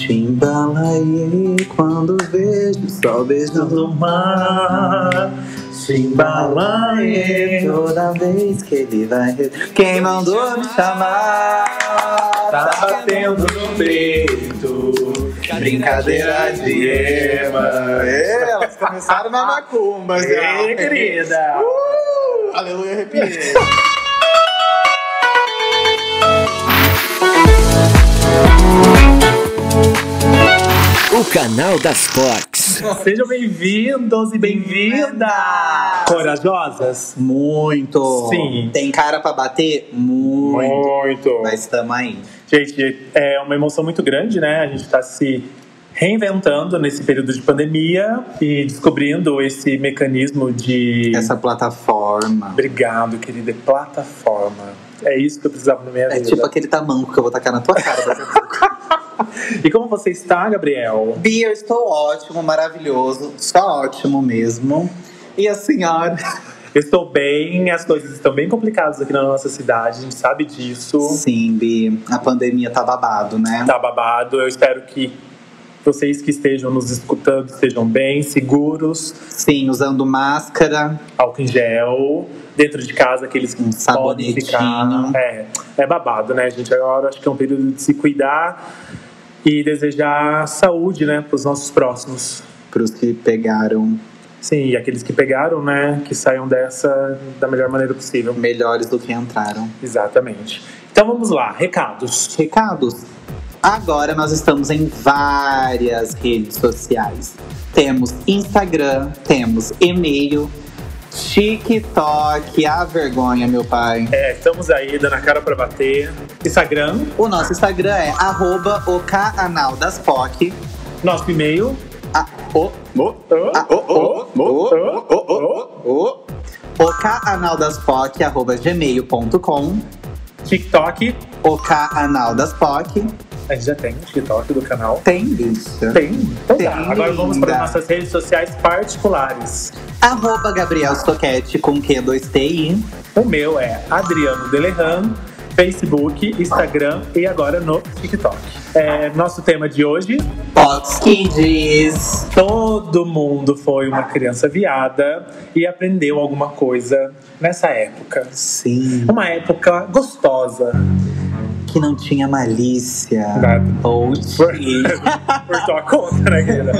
Chimbalaie, quando vejo o sol beijando o mar. Chimbalaie, toda vez que ele vai. Quem mandou me chamar? Tá batendo no peito, Brincadeira de ema. É, elas começaram na macumba já. Ei, querida! Uh, aleluia, arrepiei. O canal das Fox. Sejam bem-vindos e bem-vindas! Corajosas? Muito. Sim. Tem cara pra bater? Muito. Muito! Mas tamo aí. Gente, é uma emoção muito grande, né? A gente tá se reinventando nesse período de pandemia e descobrindo esse mecanismo de. Essa plataforma. Obrigado, querida. Plataforma. É isso que eu precisava na minha É vida. tipo aquele tamanco que eu vou tacar na tua cara. E como você está, Gabriel? Bia, eu estou ótimo, maravilhoso. Só ótimo mesmo. E a senhora? Estou bem, as coisas estão bem complicadas aqui na nossa cidade, a gente sabe disso. Sim, Bi. A pandemia tá babado, né? Tá babado. Eu espero que vocês que estejam nos escutando estejam bem, seguros, Sim, usando máscara. álcool em gel, dentro de casa, aqueles que Um podem ficar. É, é babado, né, gente? Agora acho que é um período de se cuidar e desejar saúde, né, para os nossos próximos. Pros que pegaram Sim, e aqueles que pegaram, né, que saiam dessa da melhor maneira possível. melhores do que entraram. Exatamente. Então vamos lá, recados. Recados. Agora nós estamos em várias redes sociais. Temos Instagram, temos e-mail, TikTok, a vergonha, meu pai. É, estamos aí dando a cara para bater. Instagram, O nosso Instagram é arroba o canal das POC. nosso e-mail. O, o, o, o, o, o, o, o, o. O canal das POC, arroba gmail.com. TikTok. O canal das POC. A gente já tem o TikTok do canal. Tem, bicha. Tem. Então Tem, tá. Agora vamos para nossas redes sociais particulares. Arroba Gabriel Stoquete com Q2TI. O meu é Adriano Delerran, Facebook, Instagram e agora no TikTok. É, nosso tema de hoje: Fox Kids. todo mundo foi uma criança viada e aprendeu alguma coisa nessa época. Sim. Uma época gostosa. Que não tinha malícia. Nada. Ou Por- tinha. por tua conta, né, querida?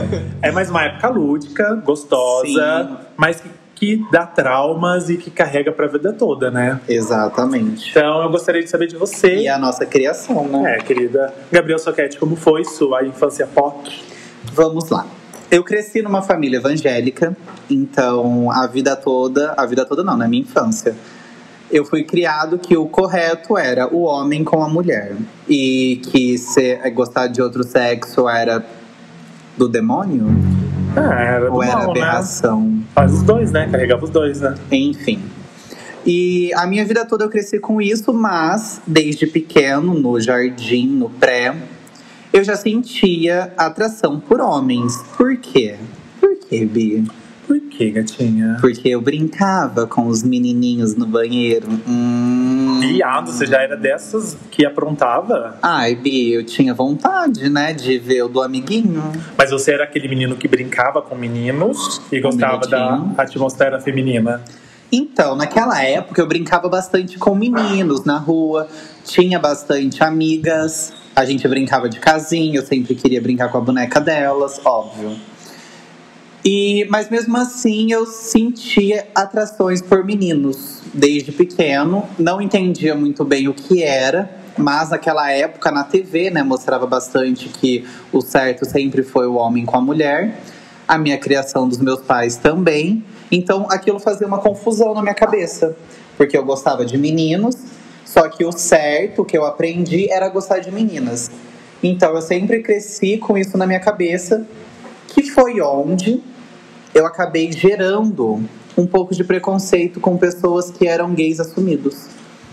É mais uma época lúdica, gostosa, Sim. mas que, que dá traumas e que carrega pra vida toda, né? Exatamente. Então eu gostaria de saber de você. E a nossa criação, né? É, querida. Gabriel Soquete, como foi sua infância pop? Vamos lá. Eu cresci numa família evangélica, então a vida toda, a vida toda não, na minha infância, eu fui criado que o correto era o homem com a mulher e que ser, gostar de outro sexo era do demônio Ah, era do ou era mal, né? aberração. Faz os dois, né? Carregava os dois, né? Enfim. E a minha vida toda eu cresci com isso, mas desde pequeno, no jardim, no pré, eu já sentia atração por homens. Por quê? Por quê, Bi? Por que, gatinha? Porque eu brincava com os menininhos no banheiro. Hum. Viado, você já era dessas que aprontava? Ai, Bi, eu tinha vontade, né, de ver o do amiguinho. Mas você era aquele menino que brincava com meninos e gostava da atmosfera feminina? Então, naquela época eu brincava bastante com meninos na rua, tinha bastante amigas, a gente brincava de casinha, eu sempre queria brincar com a boneca delas, óbvio. E, mas mesmo assim eu sentia atrações por meninos desde pequeno, não entendia muito bem o que era, mas naquela época na TV, né, mostrava bastante que o certo sempre foi o homem com a mulher. A minha criação dos meus pais também. Então aquilo fazia uma confusão na minha cabeça, porque eu gostava de meninos, só que o certo que eu aprendi era gostar de meninas. Então eu sempre cresci com isso na minha cabeça, que foi onde eu acabei gerando um pouco de preconceito com pessoas que eram gays assumidos.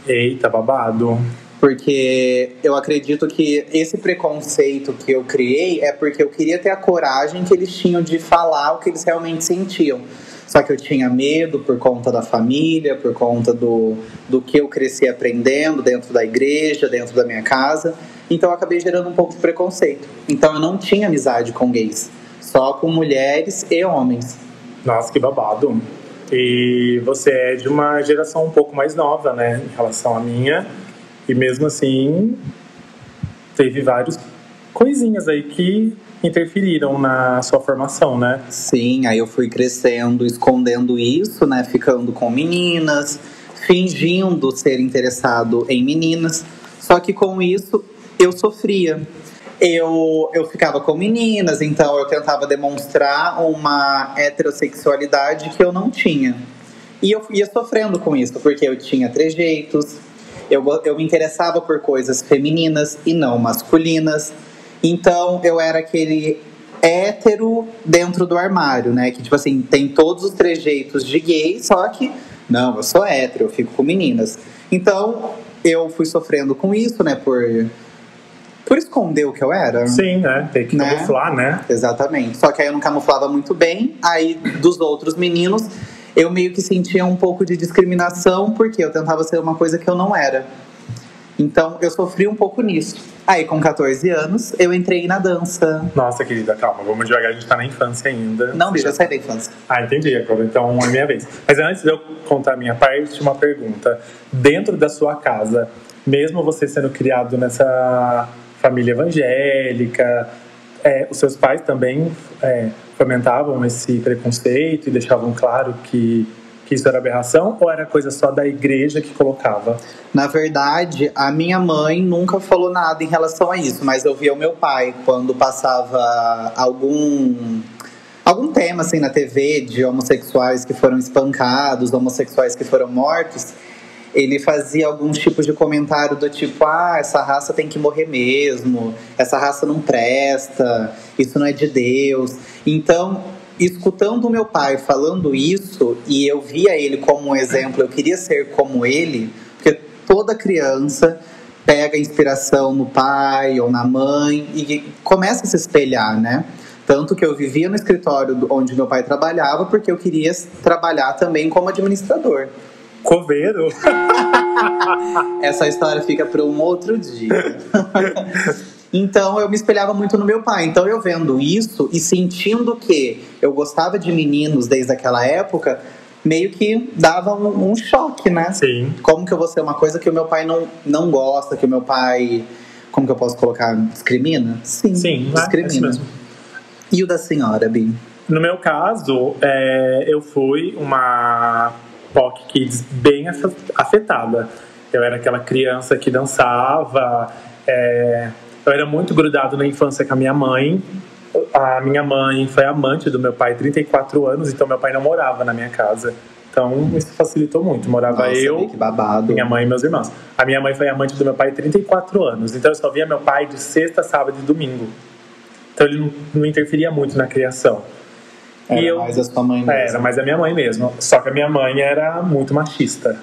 Eita, babado. Porque eu acredito que esse preconceito que eu criei é porque eu queria ter a coragem que eles tinham de falar o que eles realmente sentiam. Só que eu tinha medo por conta da família, por conta do, do que eu cresci aprendendo dentro da igreja, dentro da minha casa. Então eu acabei gerando um pouco de preconceito. Então eu não tinha amizade com gays, só com mulheres e homens. Nossa, que babado. E você é de uma geração um pouco mais nova, né, em relação à minha. E mesmo assim, teve várias coisinhas aí que interferiram na sua formação, né? Sim, aí eu fui crescendo, escondendo isso, né? Ficando com meninas, fingindo ser interessado em meninas. Só que com isso eu sofria. Eu, eu ficava com meninas, então eu tentava demonstrar uma heterossexualidade que eu não tinha. E eu ia sofrendo com isso, porque eu tinha trejeitos, eu, eu me interessava por coisas femininas e não masculinas. Então eu era aquele hétero dentro do armário, né? Que tipo assim, tem todos os trejeitos de gay, só que não, eu sou hétero, eu fico com meninas. Então eu fui sofrendo com isso, né? Por, por esconder o que eu era. Sim, né? Tem que Né? camuflar, né? Exatamente. Só que aí eu não camuflava muito bem. Aí dos outros meninos, eu meio que sentia um pouco de discriminação, porque eu tentava ser uma coisa que eu não era. Então eu sofri um pouco nisso. Aí com 14 anos, eu entrei na dança. Nossa, querida, calma, vamos devagar, a gente tá na infância ainda. Não, deixa eu sair da infância. Ah, entendi, agora então é minha vez. Mas antes de eu contar a minha parte, uma pergunta. Dentro da sua casa, mesmo você sendo criado nessa família evangélica, é, os seus pais também é, fomentavam esse preconceito e deixavam claro que, que isso era aberração? Ou era coisa só da igreja que colocava? Na verdade, a minha mãe nunca falou nada em relação a isso, mas eu via o meu pai quando passava algum algum tema assim na TV de homossexuais que foram espancados, homossexuais que foram mortos. Ele fazia alguns tipos de comentário do tipo: ah, essa raça tem que morrer mesmo, essa raça não presta, isso não é de Deus. Então, escutando meu pai falando isso, e eu via ele como um exemplo, eu queria ser como ele, porque toda criança pega inspiração no pai ou na mãe e começa a se espelhar, né? Tanto que eu vivia no escritório onde meu pai trabalhava, porque eu queria trabalhar também como administrador. Coveiro? Essa história fica para um outro dia. então eu me espelhava muito no meu pai. Então eu vendo isso e sentindo que eu gostava de meninos desde aquela época, meio que dava um, um choque, né? Sim. Como que eu vou ser uma coisa que o meu pai não, não gosta, que o meu pai. Como que eu posso colocar? Discrimina? Sim, Sim, é isso discrimina. mesmo. e o da senhora, Bi? No meu caso, é, eu fui uma POC Kids bem afe- afetada. Eu era aquela criança que dançava, é, eu era muito grudado na infância com a minha mãe. A minha mãe foi amante do meu pai 34 anos, então meu pai não morava na minha casa. Então isso facilitou muito. Morava Nossa, eu, minha mãe e meus irmãos. A minha mãe foi amante do meu pai 34 anos, então eu só via meu pai de sexta, sábado e domingo. Então ele não, não interferia muito na criação. Era e eu- mais a sua mãe mesmo. Era, mas a minha mãe mesmo. Só que a minha mãe era muito machista.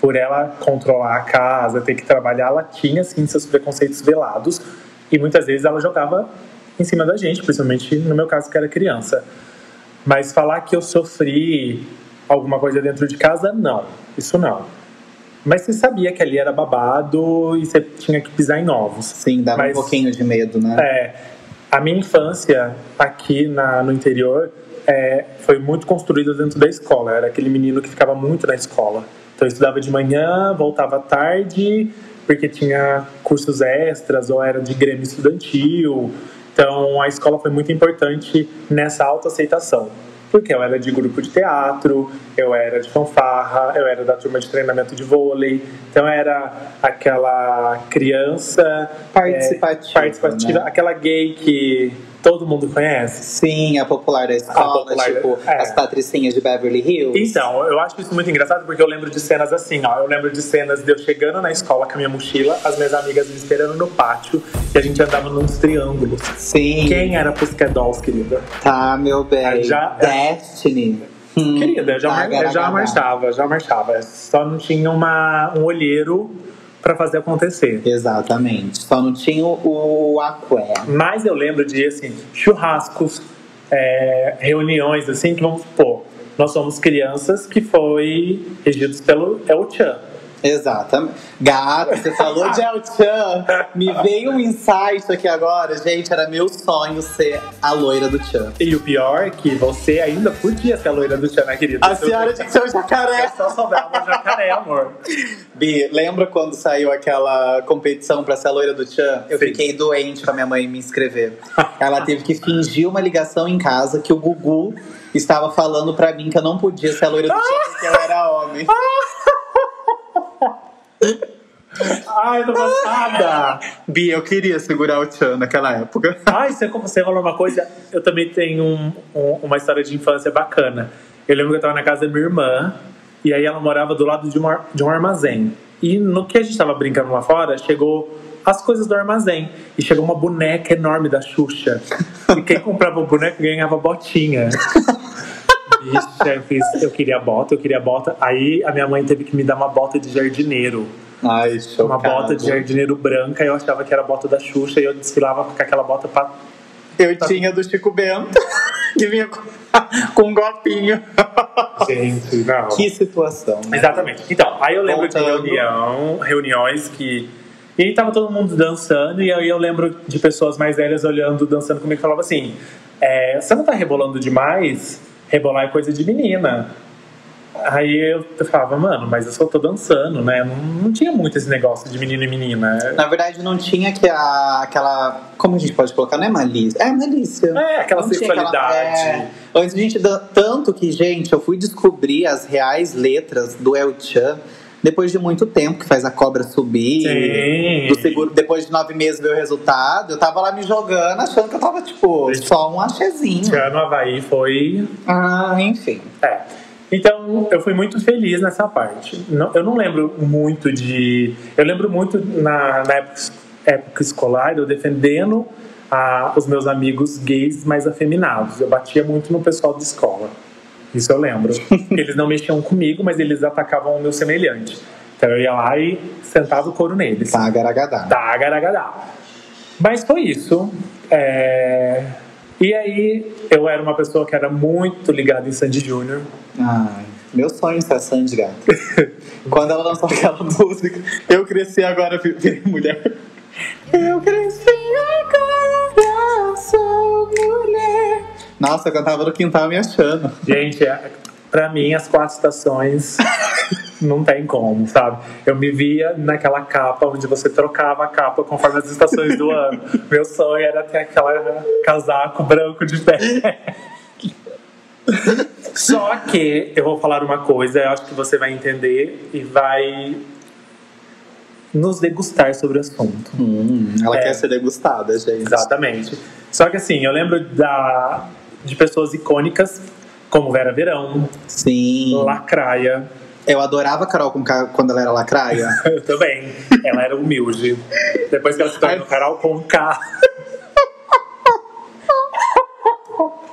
Por ela controlar a casa, ter que trabalhar, ela tinha sim seus preconceitos velados. E muitas vezes ela jogava em cima da gente, principalmente no meu caso que era criança. Mas falar que eu sofri alguma coisa dentro de casa, não. Isso não. Mas você sabia que ali era babado e você tinha que pisar em ovos. Sim, dava Mas- um pouquinho de medo, né? É, a minha infância aqui na, no interior é, foi muito construída dentro da escola. Eu era aquele menino que ficava muito na escola. Então eu estudava de manhã, voltava tarde, porque tinha cursos extras ou era de grêmio estudantil. Então a escola foi muito importante nessa autoaceitação. Porque eu era de grupo de teatro, eu era de fanfarra, eu era da turma de treinamento de vôlei. Então eu era aquela criança Participativa, é, participativa, né? aquela gay que todo mundo conhece. Sim, a popular da escola, popular tipo é. as patricinhas de Beverly Hills. Então, eu acho isso muito engraçado porque eu lembro de cenas assim, ó. Eu lembro de cenas de eu chegando na escola com a minha mochila, as minhas amigas me esperando no pátio e a gente andava nos triângulos. Sim. Quem era Pussycat Dolls, querida? Tá, meu bem. Ah, já- Destiny. Hum, Querida, eu já, mar- eu já marchava, já marchava. Só não tinha uma, um olheiro pra fazer acontecer. Exatamente. Só não tinha o, o aqué. Mas eu lembro de, assim, churrascos, é, reuniões, assim, que vamos supor, nós somos crianças que foi regidos pelo El Chan. Exatamente. Gata, você falou de El Chan. Me veio um insight aqui agora. Gente, era meu sonho ser a loira do Chan. E o pior é que você ainda podia ser a loira do Tchan, né, querida? A senhora tinha que ser o jacaré. Só sobrava o jacaré, amor. Bi, lembra quando saiu aquela competição pra ser a loira do Chan? Eu Sim. fiquei doente pra minha mãe me inscrever. Ela teve que fingir uma ligação em casa que o Gugu estava falando pra mim que eu não podia ser a loira do Chan porque eu era homem. Ai, tô passada! Bi, eu queria segurar o Chan naquela época. Ai, você, você falou uma coisa. Eu também tenho um- um- uma história de infância bacana. Eu lembro que eu tava na casa da minha irmã, e aí ela morava do lado de, uma- de um armazém. E no que a gente tava brincando lá fora, chegou as coisas do armazém. E chegou uma boneca enorme da Xuxa. E quem comprava o boneco ganhava botinha. Bicha, eu, fiz, eu queria bota, eu queria bota. Aí a minha mãe teve que me dar uma bota de jardineiro. Ai, chocado. Uma bota de jardineiro branca, e eu achava que era a bota da Xuxa, e eu desfilava com aquela bota pra Eu tinha do Chico Bento, que vinha com, com um golpinho. Gente, não. Que situação. né? Exatamente. Então, aí eu lembro de Voltando. reunião, reuniões que. E aí tava todo mundo dançando, e aí eu lembro de pessoas mais velhas olhando, dançando comigo e falava assim: é, você não tá rebolando demais? Rebolar é coisa de menina. Aí eu falava, mano, mas eu só tô dançando, né? Não, não tinha muito esse negócio de menino e menina. Na verdade, não tinha que a, aquela. Como a gente pode colocar? Não é malícia. É malícia. É, aquela Não sexualidade. é. Antes a gente. Tanto que, gente, eu fui descobrir as reais letras do El Chan depois de muito tempo, que faz a cobra subir. Sim. Do seguro, depois de nove meses ver o resultado, eu tava lá me jogando, achando que eu tava, tipo, só um achezinho. Esse ano o Havaí foi Ah, enfim. É. Então, eu fui muito feliz nessa parte. Não- eu não lembro muito de. Eu lembro muito na, na época, época escolar, eu defendendo a- os meus amigos gays mais afeminados. Eu batia muito no pessoal de escola. Isso eu lembro. Eles não mexiam comigo, mas eles atacavam o meu semelhante. Então eu ia lá e sentava o couro neles. Tá, garagadá. Tá, garagadá. Mas foi isso. É, E aí, eu era uma pessoa que era muito ligada em Sandy Júnior. Ai, meu sonho é Sandy Gata. Quando ela lançou aquela música, eu cresci agora, vi- virei mulher. Eu cresci agora, Nossa, eu cantava no quintal me achando. Gente, é- pra mim, as quatro estações não tem como, sabe? Eu me via naquela capa onde você trocava a capa conforme as estações do ano. Meu sonho era ter aquela casaco branco de pé. Só que eu vou falar uma coisa, eu acho que você vai entender e vai nos degustar sobre o assunto. Hum, ela É. quer ser degustada, gente. Exatamente. Só que assim, eu lembro da, de pessoas icônicas como Vera Verão, Sim. Lacraia. Eu adorava a Carol com K quando ela era lacraia. Eu também. Ela era humilde. Depois que ela se tornou Carol com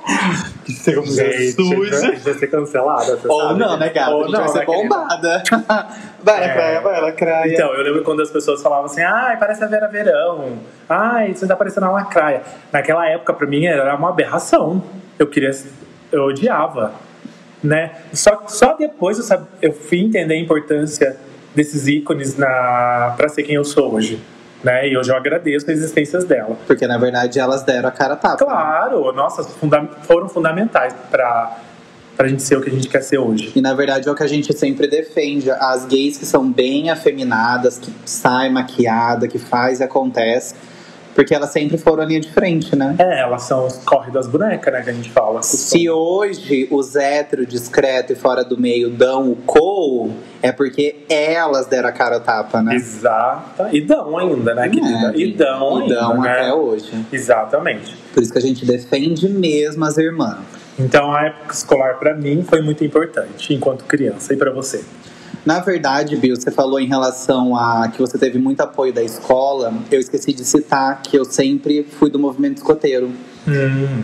K. Gente, gente vai ser cancelada. Ou sabe? não, né, gata? Ou a gente não, vai ser né, bombada. Vai, É. lacraia, vai, lacraia. Então, eu lembro quando as pessoas falavam assim, ai, parece a Vera Verão. Ai, você tá parecendo a Lacraia. Naquela época, pra mim, era uma aberração. Eu queria... Eu odiava, né? Só, só depois eu, sab- eu fui entender a importância desses ícones na, pra ser quem eu sou hoje. Né? E hoje eu agradeço a existência dela. Porque na verdade elas deram a cara a tapa. Claro, nossa, funda- foram fundamentais pra, pra gente ser o que a gente quer ser hoje. E na verdade é o que a gente sempre defende. As gays que são bem afeminadas, que saem maquiada, que faz e acontece. Porque elas sempre foram a linha de frente, né? É, elas são os corre das bonecas, né, que a gente fala. Se hoje os héteros discreto e fora do meio dão o cou, é porque elas deram a cara a tapa, né? Exata. E dão ainda, né, querida? É, e dão e ainda, dão né? até hoje. Exatamente. Por isso que a gente defende mesmo as irmãs. Então a época escolar pra mim foi muito importante enquanto criança e pra você. Na verdade, Bill, você falou em relação a que você teve muito apoio da escola. Eu esqueci de citar que eu sempre fui do movimento escoteiro.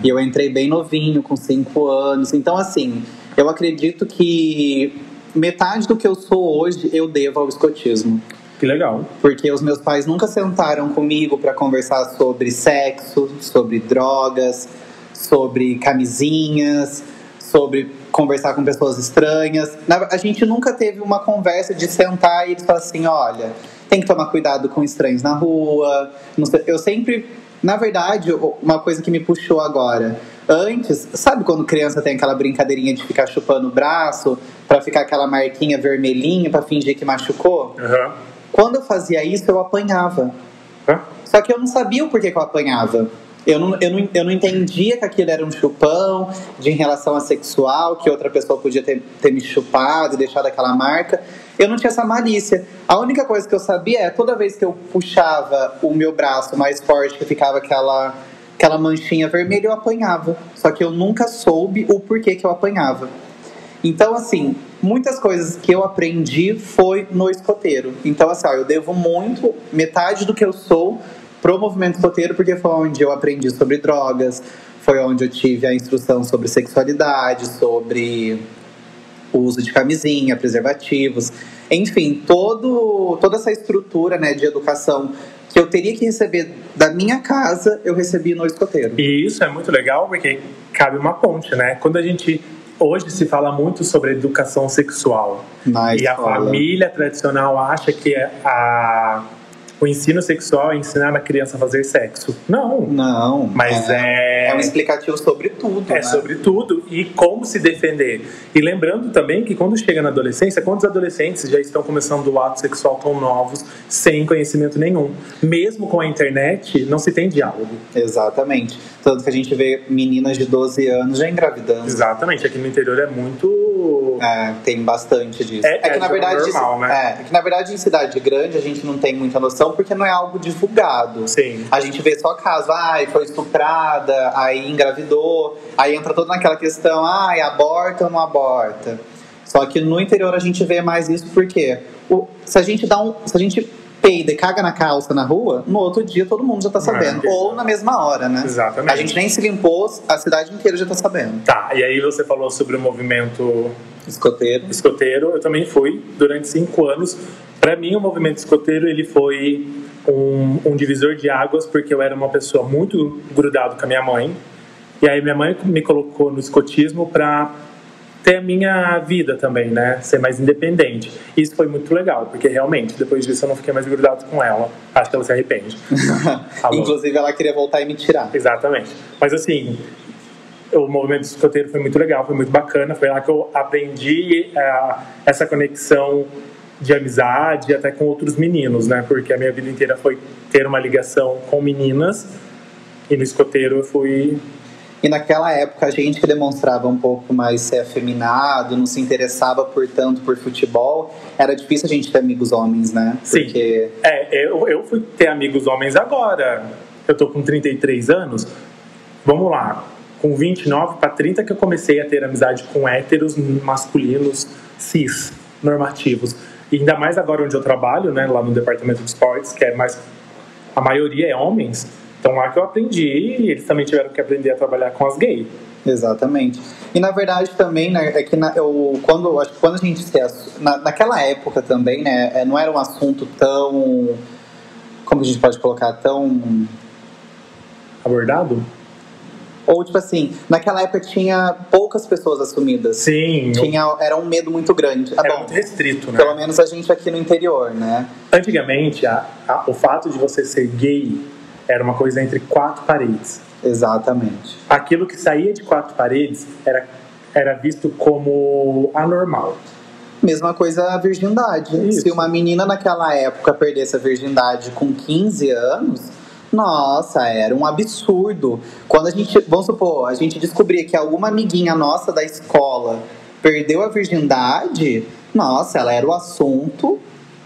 E eu entrei bem novinho, com cinco anos. Então, assim, eu acredito que metade do que eu sou hoje eu devo ao escotismo. Que legal. Porque os meus pais nunca sentaram comigo para conversar sobre sexo, sobre drogas, sobre camisinhas, sobre conversar com pessoas estranhas. A gente nunca teve uma conversa de sentar e eles falar assim, olha, tem que tomar cuidado com estranhos na rua. Eu sempre, na verdade, uma coisa que me puxou agora. Antes, sabe quando criança tem aquela brincadeirinha de ficar chupando o braço pra ficar aquela marquinha vermelhinha pra fingir que machucou? Aham. Quando eu fazia isso, eu apanhava. Hã? Só que eu não sabia o porquê que eu apanhava. Eu não, eu, não, eu não entendia que aquilo era um chupão de em relação a sexual, que outra pessoa podia ter, ter me chupado e deixado aquela marca. Eu não tinha essa malícia. A única coisa que eu sabia é toda vez que eu puxava o meu braço mais forte, que ficava aquela, aquela manchinha vermelha, eu apanhava. Só que eu nunca soube o porquê que eu apanhava. Então, assim, muitas coisas que eu aprendi foi no escoteiro. Então, assim, ó, eu devo muito, metade do que eu sou pro movimento escoteiro, porque foi onde eu aprendi sobre drogas, foi onde eu tive a instrução sobre sexualidade, sobre o uso de camisinha, preservativos, enfim, todo, toda essa estrutura né, de educação que eu teria que receber da minha casa, eu recebi no escoteiro. E isso é muito legal porque cabe uma ponte, né? Quando a gente hoje se fala muito sobre educação sexual Na e a escola. família tradicional acha que a, o ensino sexual é ensinar a criança a fazer sexo. Não, Não, mas é, É um explicativo sobre tudo. é né? sobre tudo e como se defender. E lembrando também que quando chega na adolescência, quantos adolescentes já estão começando o ato sexual tão novos, sem conhecimento nenhum? Mesmo com a internet, não se tem diálogo. Exatamente. Tanto que a gente vê meninas de 12 anos já engravidando. Exatamente, aqui no interior é muito. É, tem bastante disso. É- é que na algo verdade, normal, né? é, é que na verdade em cidade grande a gente não tem muita noção porque não é algo divulgado. Sim. A gente vê só caso, ai, foi estuprada, aí engravidou, aí entra toda naquela questão, ai, aborta ou não aborta. Só que no interior a gente vê mais isso porque o, se a gente dá um, se a gente peida e caga na calça na rua, no outro dia todo mundo já tá sabendo, É. ou na mesma hora, né? Exatamente. A gente nem se limpou, a cidade inteira já tá sabendo. Tá, e aí você falou sobre o movimento Escoteiro. escoteiro. Eu também fui durante cinco anos. Para mim, o movimento escoteiro ele foi um, um divisor de águas porque eu era uma pessoa muito grudado com a minha mãe. E aí minha mãe me colocou no escotismo para ter a minha vida também, né? Ser mais independente. Isso foi muito legal, porque realmente, depois disso eu não fiquei mais grudado com ela. Acho que ela se arrepende. Inclusive ela queria voltar e me tirar. Exatamente. Mas assim, o movimento escoteiro foi muito legal, foi muito bacana. Foi lá que eu aprendi eh, essa conexão de amizade até com outros meninos, né? Porque a minha vida inteira foi ter uma ligação com meninas. E no escoteiro eu fui. E naquela época, a gente que demonstrava um pouco mais ser afeminado, não se interessava por tanto por futebol, era difícil a gente ter amigos homens, né? Sim. Porque É, eu, eu fui ter amigos homens agora. Eu tô com 33 anos. Vamos lá. Com 29 para 30 que eu comecei a ter amizade com héteros masculinos cis, normativos. E ainda mais agora onde eu trabalho, né, lá no departamento de esportes, que é mais a maioria é homens. Então lá que eu aprendi e eles também tiveram que aprender a trabalhar com as gays. Exatamente. E na verdade também, né, é que na, eu, quando, acho que quando a gente se na, naquela época também, né, é, não era um assunto tão. Como a gente pode colocar? Tão. Abordado? Ou tipo assim, naquela época tinha poucas pessoas assumidas. Sim. Tinha, era um medo muito grande. Ah, Era bom, muito restrito, né? pelo menos a gente aqui no interior, né? Antigamente, a- a- o fato de você ser gay era uma coisa entre quatro paredes. Exatamente. Aquilo que saía de quatro paredes era, era visto como anormal. Mesma coisa a virgindade. Isso. Se uma menina naquela época perdesse a virgindade com 15 anos, nossa, era um absurdo. Quando a gente, vamos supor, a gente descobria que alguma amiguinha nossa da escola perdeu a virgindade, nossa, ela era o assunto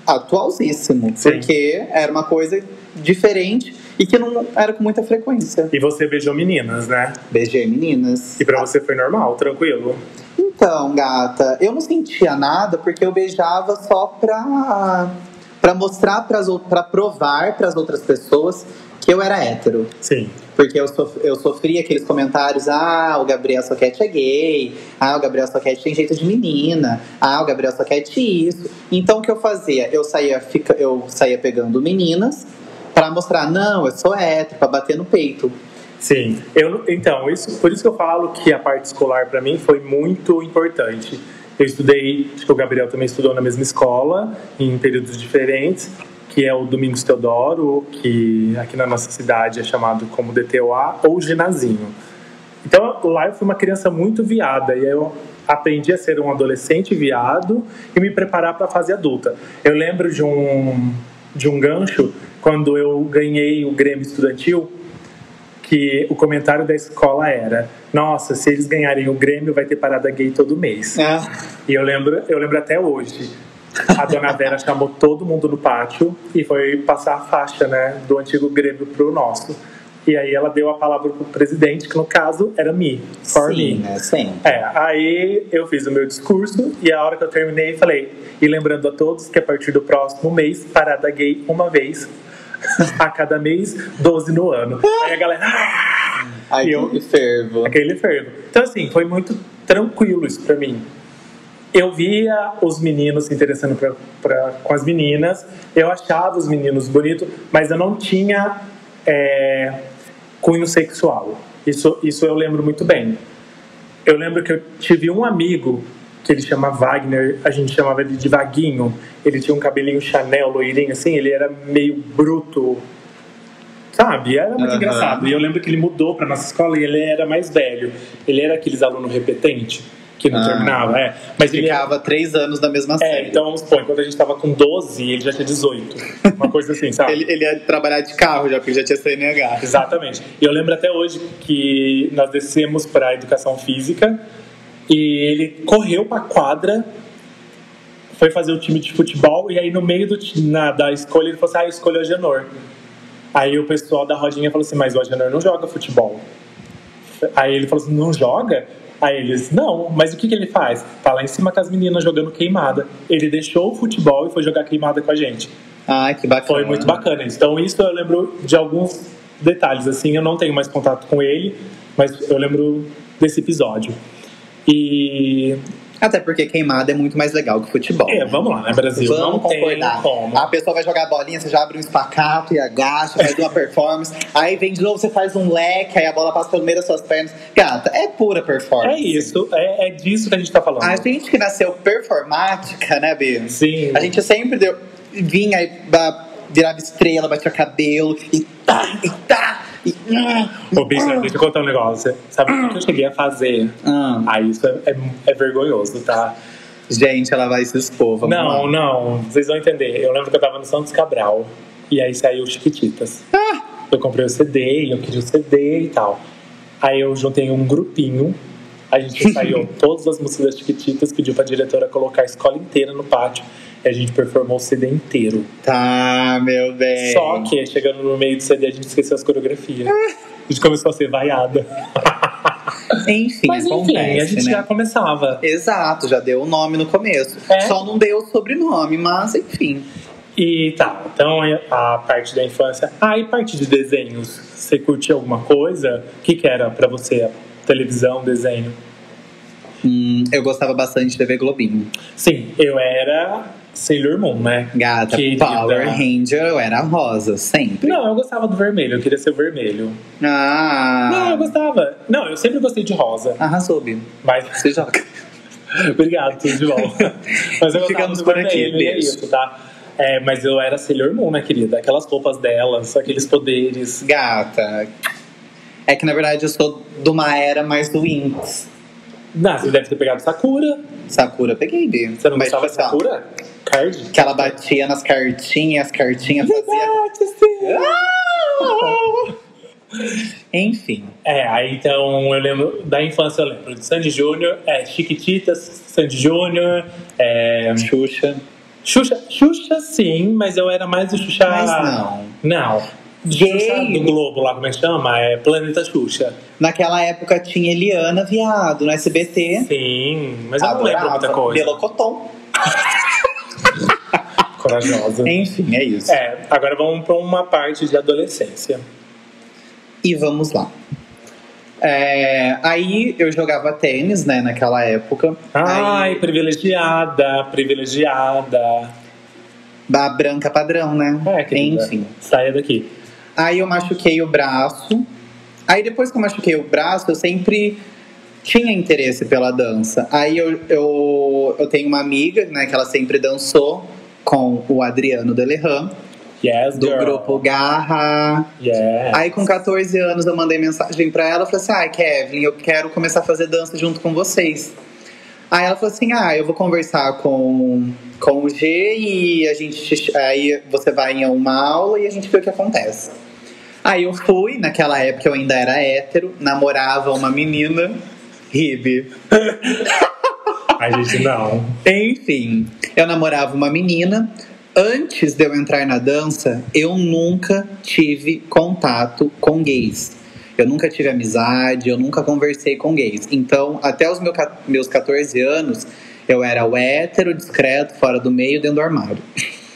atualzíssimo. Sim. Porque era uma coisa diferente e que não era com muita frequência. E você beijou meninas, né? Beijei meninas. E pra você foi normal, tranquilo. Então, gata, eu não sentia nada porque eu beijava só pra, pra mostrar, pras, pra provar pras outras pessoas que eu era hétero. Sim. Porque eu, sof, eu sofria aqueles comentários: ah, o Gabriel Soquete é gay, ah, o Gabriel Soquete tem jeito de menina, ah, o Gabriel Soquete isso. Então o que eu fazia? Eu saía, fica, eu saía pegando meninas pra mostrar: não, eu sou hétero, pra bater no peito. Sim, eu, então, isso, por isso que eu falo que a parte escolar para mim foi muito importante. Eu estudei, acho que o Gabriel também estudou na mesma escola, em períodos diferentes, que é o Domingos Teodoro, que aqui na nossa cidade é chamado como DTOA ou Ginazinho. Então lá eu fui uma criança muito viada e eu aprendi a ser um adolescente viado e me preparar para a fase adulta. Eu lembro de um de um gancho quando eu ganhei o Grêmio Estudantil que o comentário da escola era: "Nossa, se eles ganharem o Grêmio, vai ter parada gay todo mês". Ah, E eu lembro, eu lembro até hoje. A dona Vera chamou todo mundo no pátio e foi passar a faixa, né, do antigo Grêmio pro nosso. E aí ela deu a palavra pro presidente, que no caso era me, for sim, me. né? Sim. É, aí eu fiz o meu discurso e a hora que eu terminei falei, e lembrando a todos que a partir do próximo mês, parada gay uma vez a cada mês, 12 no ano. Aí a galera, "Ah!" Ai, E eu- fervo. aquele fervo. Então, assim, foi muito tranquilo isso pra mim. Eu via os meninos se interessando pra, pra- com as meninas, eu achava os meninos bonitos, mas eu não tinha é, cunho sexual. Isso, isso eu lembro muito bem. Eu lembro que eu tive um amigo que ele chama Wagner, a gente chamava ele de Vaguinho. Ele tinha um cabelinho Chanel, loirinho assim, ele era meio bruto, sabe? Era muito Aham. engraçado. E eu lembro que ele mudou pra nossa escola e ele era mais velho. Ele era aqueles alunos repetente que não Ah. terminava, é. Mas ele Ficava três anos na mesma é, série. então vamos supor, quando a gente tava com 12, ele já tinha 18. Uma coisa assim, sabe? Ele, ele ia trabalhar de carro já, porque já tinha CNH. Exatamente. E eu lembro até hoje que nós descemos para a educação física e ele correu para a quadra, foi fazer o time de futebol e aí no meio do, na, da escolha ele falou assim: Ah, eu escolho o Agenor. Aí o pessoal da rodinha falou assim: Mas o Agenor não joga futebol. Aí ele falou assim: Não joga? Aí eles, não, mas o que, que ele faz? Tá lá em cima com as meninas jogando queimada. Ele deixou o futebol e foi jogar queimada com a gente. Ai, que bacana. Foi muito bacana. Então, isso eu lembro de alguns detalhes. Assim, eu não tenho mais contato com ele, mas eu lembro desse episódio. E. Até porque queimada é muito mais legal que futebol. É, vamos lá, né, Brasil? Vamos não concordar. como. A pessoa vai jogar a bolinha, você já abre um espacato e agacha, faz uma performance. Aí vem de novo, você faz um leque, aí a bola passa pelo meio das suas pernas. Gata, é pura performance. É isso, é, é disso que a gente tá falando. A gente que nasceu performática, né, Bia? Sim. A gente sempre deu, vinha e virava estrela, batia cabelo e tá, e tá. Ô, bicha, deixa eu contar um negócio. Sabe o que eu cheguei a fazer? Ah, Ah, isso é, é, é vergonhoso, tá? gente, ela vai se expor. Vamos não, lá. não, vocês vão entender. Eu lembro que eu tava no Santos Cabral e aí saiu Chiquititas. Ah, Eu comprei o CD, eu queria o CD e tal. Aí eu juntei um grupinho, a gente ensaiou todas as músicas das Chiquititas, pediu pra diretora colocar a escola inteira no pátio e a gente performou o CD inteiro. tá, meu bem. Só que, chegando no meio do CD, a gente esqueceu as coreografias. A gente começou a ser vaiada. Enfim, Mas enfim, acontece, a gente né? já começava. Exato, já deu o nome no começo. É. Só não deu o sobrenome, mas enfim. E tá, então a parte da infância. Ah, e parte de desenhos? Você curtia alguma coisa? O que, que era pra você? Televisão, desenho? Hum, eu gostava bastante de TV Globinho. Sim, eu era Sailor Moon, né? Gata, Querida. Power Ranger, eu era rosa, sempre. Não, eu gostava do vermelho, eu queria ser vermelho. Ah, Não, eu gostava. Não, eu sempre gostei de rosa. arrasou, Bia. Mas. Você joga. Obrigado, tudo de bom. Mas eu Ficamos por aqui, vermelho, é beijo. isso, tá? É, mas eu era Sailor Moon, né, querida? Aquelas roupas delas, aqueles poderes. Gata. É que na verdade eu sou de uma era mais do Winx. Não, você deve ter pegado Sakura. Sakura, peguei, Bia. Você não Mas, gostava de Sakura? Card? Que ela batia nas cartinhas, as cartinhas fazia. Enfim. É, aí então eu lembro da infância, eu lembro de Sandy Júnior, é, Chiquititas, Sandy Júnior, é, Xuxa. Xuxa, Xuxa sim, mas eu era mais do Xuxa. Mas não. Não. Gay. Do Globo lá, como é que chama? É Planeta Xuxa. Naquela época tinha Eliana Viado no SBT. Sim, mas eu não lembro muita coisa. Melocoton. Corajosa. Enfim, é isso. É, agora vamos para uma parte de adolescência. E vamos lá. É, aí eu jogava tênis, né, naquela época. Ai, Aí, privilegiada, privilegiada. da branca padrão, né? É, querida. Enfim. Saia daqui. Aí eu machuquei o braço Aí depois que eu machuquei o braço, eu sempre tinha interesse pela dança. Aí eu, eu, eu tenho uma amiga, né, que ela sempre dançou com o Adriano Delerran, Yes, do girl. grupo Garra. Yes. Aí com 14 anos eu mandei mensagem pra ela, falei assim: "Ah, Kevin, eu quero começar a fazer dança junto com vocês". Aí ela falou assim: "Ah, eu vou conversar com com o G e a gente aí você vai em uma aula e a gente vê o que acontece". Aí eu fui, naquela época eu ainda era hétero, namorava uma menina, Ribe. A gente não. Enfim, eu namorava uma menina. Antes de eu entrar na dança, eu nunca tive contato com gays. Eu nunca tive amizade, eu nunca conversei com gays. Então, até os meus 14 anos, eu era o hétero, discreto, fora do meio, dentro do armário.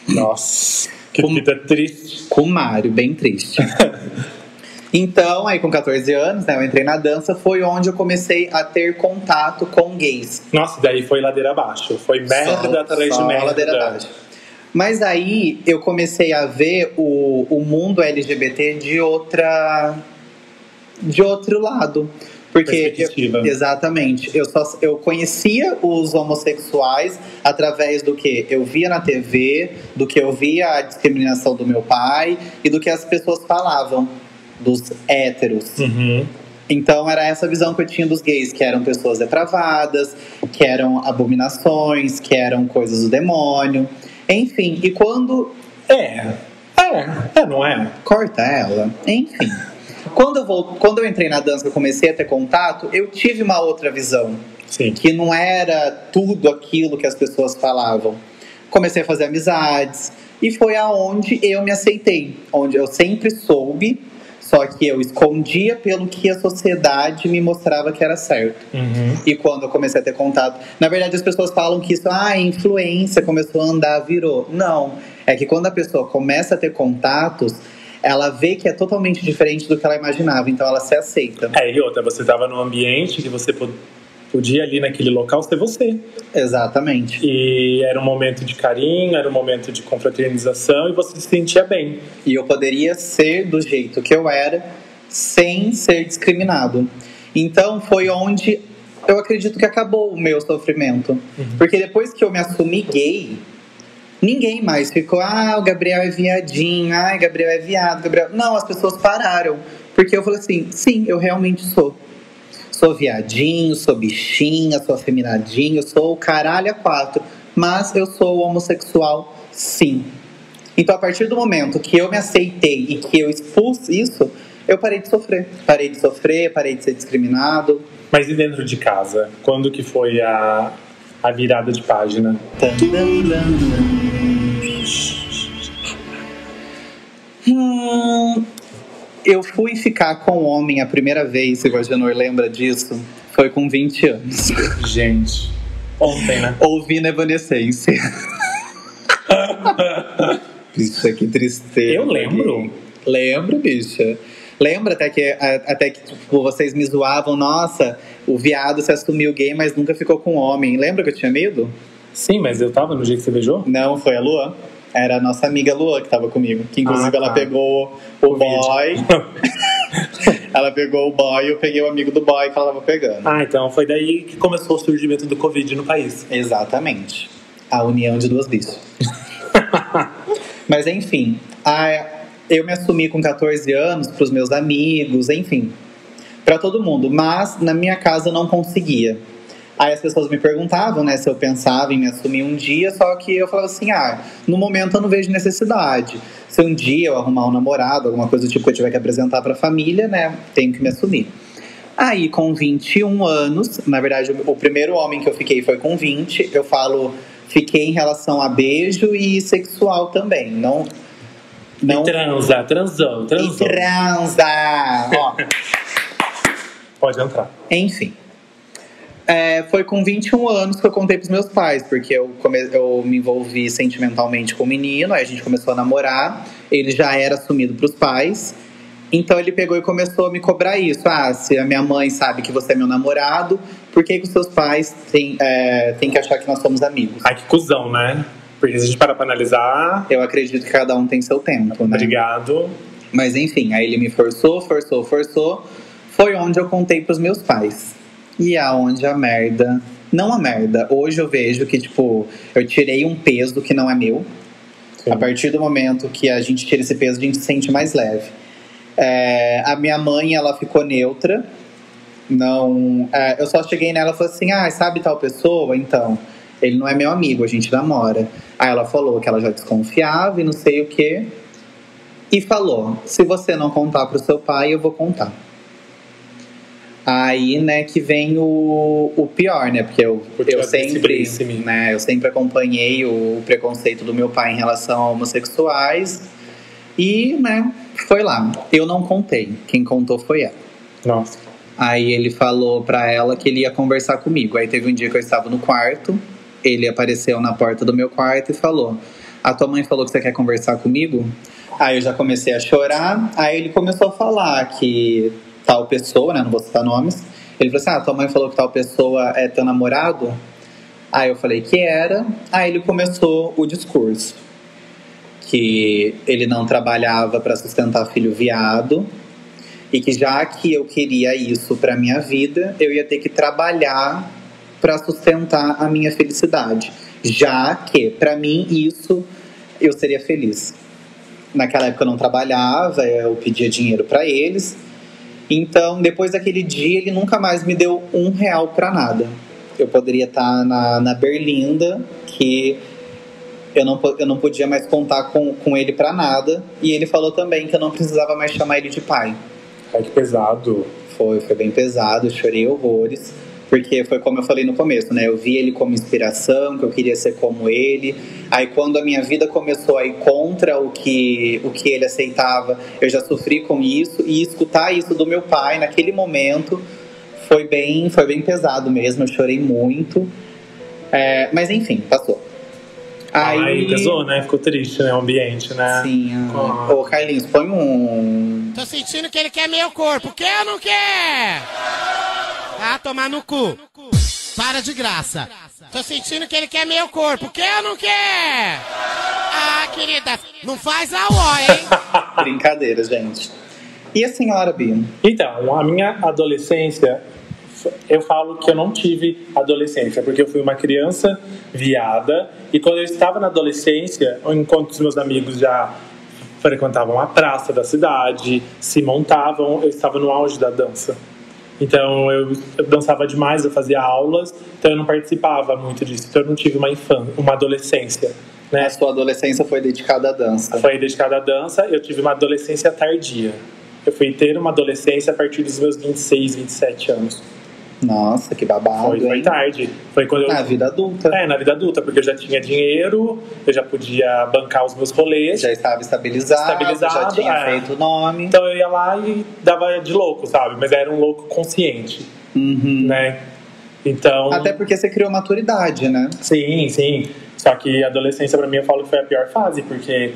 Nossa, que Como- vida triste. Com o Mário, bem triste. Então, aí com 14 anos, né, eu entrei na dança, foi onde eu comecei a ter contato com gays. Nossa, daí foi ladeira abaixo. Foi merda atrás de só merda. ladeira abaixo. Mas aí eu comecei a ver o, o mundo LGBT de outra. De outro lado. Porque eu- exatamente, eu só eu conhecia os homossexuais através do que eu via na TV, do que eu via a discriminação do meu pai e do que as pessoas falavam dos héteros. Uhum. Então era essa visão que eu tinha dos gays, que eram pessoas depravadas, que eram abominações, que eram coisas do demônio. Enfim, e quando. É. É. É, não é? Corta ela. Enfim. Quando eu, vou, quando eu entrei na dança, eu comecei a ter contato, eu tive uma outra visão. Sim. Que não era tudo aquilo que as pessoas falavam. Comecei a fazer amizades. E foi aonde eu me aceitei. Onde eu sempre soube, só que eu escondia pelo que a sociedade me mostrava que era certo. Uhum. E quando eu comecei a ter contato. Na verdade, as pessoas falam que isso, ah, influência, começou a andar, virou. Não. É que quando a pessoa começa a ter contatos, ela vê que é totalmente diferente do que ela imaginava. Então ela se aceita. É, e outra, você tava num ambiente que você pod- podia ali naquele local ser você. Exatamente. E era um momento de carinho, era um momento de confraternização e você se sentia bem. E eu poderia ser do jeito que eu era, sem ser discriminado. Então foi onde eu acredito que acabou o meu sofrimento. Porque depois que eu me assumi gay, ninguém mais ficou, ah, o Gabriel é viadinho, ah, Gabriel é viado, Gabriel. Não, as pessoas pararam. Porque eu falei assim, sim, eu realmente sou. Sou viadinho, sou bichinha, sou afeminadinho, sou o caralho a quatro. Mas eu sou homossexual, sim. Então, a partir do momento que eu me aceitei e que eu expus isso, eu parei de sofrer. Parei de sofrer, parei de ser discriminado. Mas e dentro de casa? Quando que foi a, a virada de página? Hum, eu fui ficar com um homem a primeira vez, se o Agenor lembra disso, foi com 20 anos. Gente, ontem, né? Ouvindo Evanescence. Bicha, que tristeza. Eu lembro. Lembro, bicha. Lembra até que, até que tipo, vocês me zoavam, nossa, o viado se assumiu gay, mas nunca ficou com homem. Lembra que eu tinha medo? Sim, mas eu tava no dia que você beijou? Não, foi a Luan. Era a nossa amiga Luan que tava comigo. Que inclusive Ah, ela tá. pegou o, O boy. ela pegou o boy e eu peguei o amigo do boy que ela tava pegando. Ah, então foi daí que começou o surgimento do Covid no país. Exatamente. A união de duas bichas. Mas enfim, a- eu me assumi com 14 anos pros meus amigos, enfim, pra todo mundo. Mas na minha casa eu não conseguia. Aí as pessoas me perguntavam, né, se eu pensava em me assumir um dia, só que eu falava assim, ah, no momento eu não vejo necessidade. Se um dia eu arrumar um namorado, alguma coisa do tipo que eu tiver que apresentar pra família, né, tenho que me assumir. Aí, com 21 anos, na verdade, o primeiro homem que eu fiquei foi com 20. Eu falo, fiquei em relação a beijo e sexual também. Não. Não. E transa, transou, E transou. transa! Ó, Pode entrar. enfim. É, foi com 21 anos que eu contei pros meus pais, porque eu, come- eu me envolvi sentimentalmente com o menino, aí a gente começou a namorar, ele já era assumido pros pais. Então ele pegou e começou a me cobrar isso. Ah, se a minha mãe sabe que você é meu namorado, por que, que os seus pais têm, é, têm que achar que nós somos amigos? Ai, que cuzão, né? Porque se a gente parar pra analisar, Eu acredito que cada um tem seu tempo, né? obrigado. Mas enfim, aí ele me forçou, forçou, forçou. Foi onde eu contei pros meus pais. E aonde a merda. Não a merda. Hoje eu vejo que, tipo, eu tirei um peso que não é meu. Sim. A partir do momento que a gente tira esse peso, a gente se sente mais leve. É, a minha mãe, ela ficou neutra. Não, é, eu só cheguei nela e falei assim: ah, sabe tal pessoa? Então, ele não é meu amigo, a gente namora. Aí ela falou que ela já desconfiava e não sei o quê. E falou: se você não contar pro seu pai, eu vou contar. Aí, né, que vem o, o pior, né? Porque eu, Porque eu sempre, né, eu sempre acompanhei o preconceito do meu pai em relação a homossexuais. E, né, foi lá. Eu não contei. Quem contou foi ela. Nossa. Aí ele falou pra ela que ele ia conversar comigo. Aí teve um dia que eu estava no quarto, ele apareceu na porta do meu quarto e falou: A tua mãe falou que você quer conversar comigo? Aí eu já comecei a chorar. Aí ele começou a falar que tal pessoa, né? Não vou citar nomes. Ele falou assim: Ah, tua mãe falou que tal pessoa é teu namorado? Aí eu falei que era. Aí ele começou o discurso. Que ele não trabalhava para sustentar filho viado e que já que eu queria isso para minha vida, eu ia ter que trabalhar para sustentar a minha felicidade, já que para mim isso eu seria feliz. Naquela época eu não trabalhava, eu pedia dinheiro para eles. Então, depois daquele dia, ele nunca mais me deu um real para nada. Eu poderia estar na, na Berlinda, que eu não, eu não podia mais contar com, com ele para nada. E ele falou também que eu não precisava mais chamar ele de pai. Ai, que pesado. Foi, foi bem pesado, chorei horrores. Porque foi como eu falei no começo, né? Eu vi ele como inspiração, que eu queria ser como ele. Aí quando a minha vida começou a ir contra o que, o que ele aceitava, eu já sofri com isso. E escutar isso do meu pai naquele momento foi bem, foi bem pesado mesmo. Eu chorei muito. É, mas enfim, passou. Aí, Ai, pesou, né? Ficou triste, né? O ambiente, né? Sim, Ah. ai. Ô, Carlinhos, põe um. Tô sentindo que ele quer meu corpo. Quer ou não quer? Ah, tomar no cu. Para de graça. Tô sentindo que ele quer meu corpo. Quer ou não quer? Ah, querida, não faz a ó, hein? Brincadeira, gente. E a senhora, Bia? Então, a minha adolescência, eu falo que eu não tive adolescência, porque eu fui uma criança viada, e quando eu estava na adolescência, enquanto os meus amigos já frequentavam a praça da cidade, se montavam, eu estava no auge da dança. Então eu, eu dançava demais, eu fazia aulas, então eu não participava muito disso. Então eu não tive uma infância, uma adolescência, né? A sua adolescência foi dedicada à dança. Foi dedicada à dança, eu tive uma adolescência tardia. Eu fui ter uma adolescência a partir dos meus 26, 27 anos. Nossa, que babado, Foi, foi tarde. Foi quando eu. Na vida adulta. É, na vida adulta, porque eu já tinha dinheiro, eu já podia bancar os meus rolês. Já estava estabilizado, Estabilizado, já tinha é. feito o nome. Então eu ia lá e dava de louco, sabe? Mas era um louco consciente, Uhum. né? Então. Até porque você criou maturidade, né? Sim, sim. Só que a adolescência pra mim eu falo que foi a pior fase, porque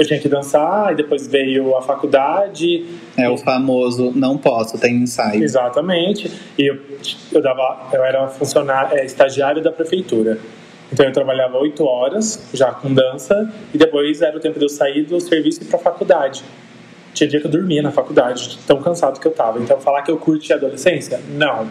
eu tinha que dançar, e depois veio a faculdade. É o famoso não posso, tem ensaio. Exatamente. E eu, eu dava, eu era funcionário, é, estagiário da prefeitura. Então eu trabalhava oito horas já com dança e depois era o tempo de eu sair do serviço e ir pra faculdade. Tinha dia que eu dormia na faculdade, de tão cansado que eu tava. Então falar que eu curti a adolescência? Não.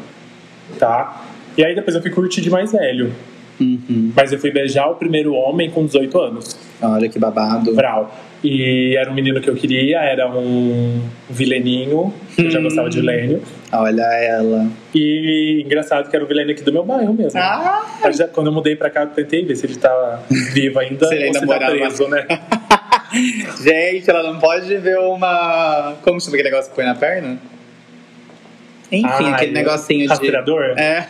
Tá? E aí depois eu fui curtir de mais velho. Uhum. Mas eu fui beijar o primeiro homem com 18 anos. Olha que babado. Vral. E era um menino que eu queria, era um vileninho, eu já gostava de vilênio. Olha ela. E engraçado que era o vilênio aqui do meu bairro mesmo. Ah! Eu já- quando eu mudei pra cá, eu tentei ver se ele tá vivo ainda Se ele ou ainda se tá morava. preso, né? Gente, ela não pode ver uma. Como chama aquele negócio que põe na perna? Enfim, Ai, aquele negocinho de. rastreador? É.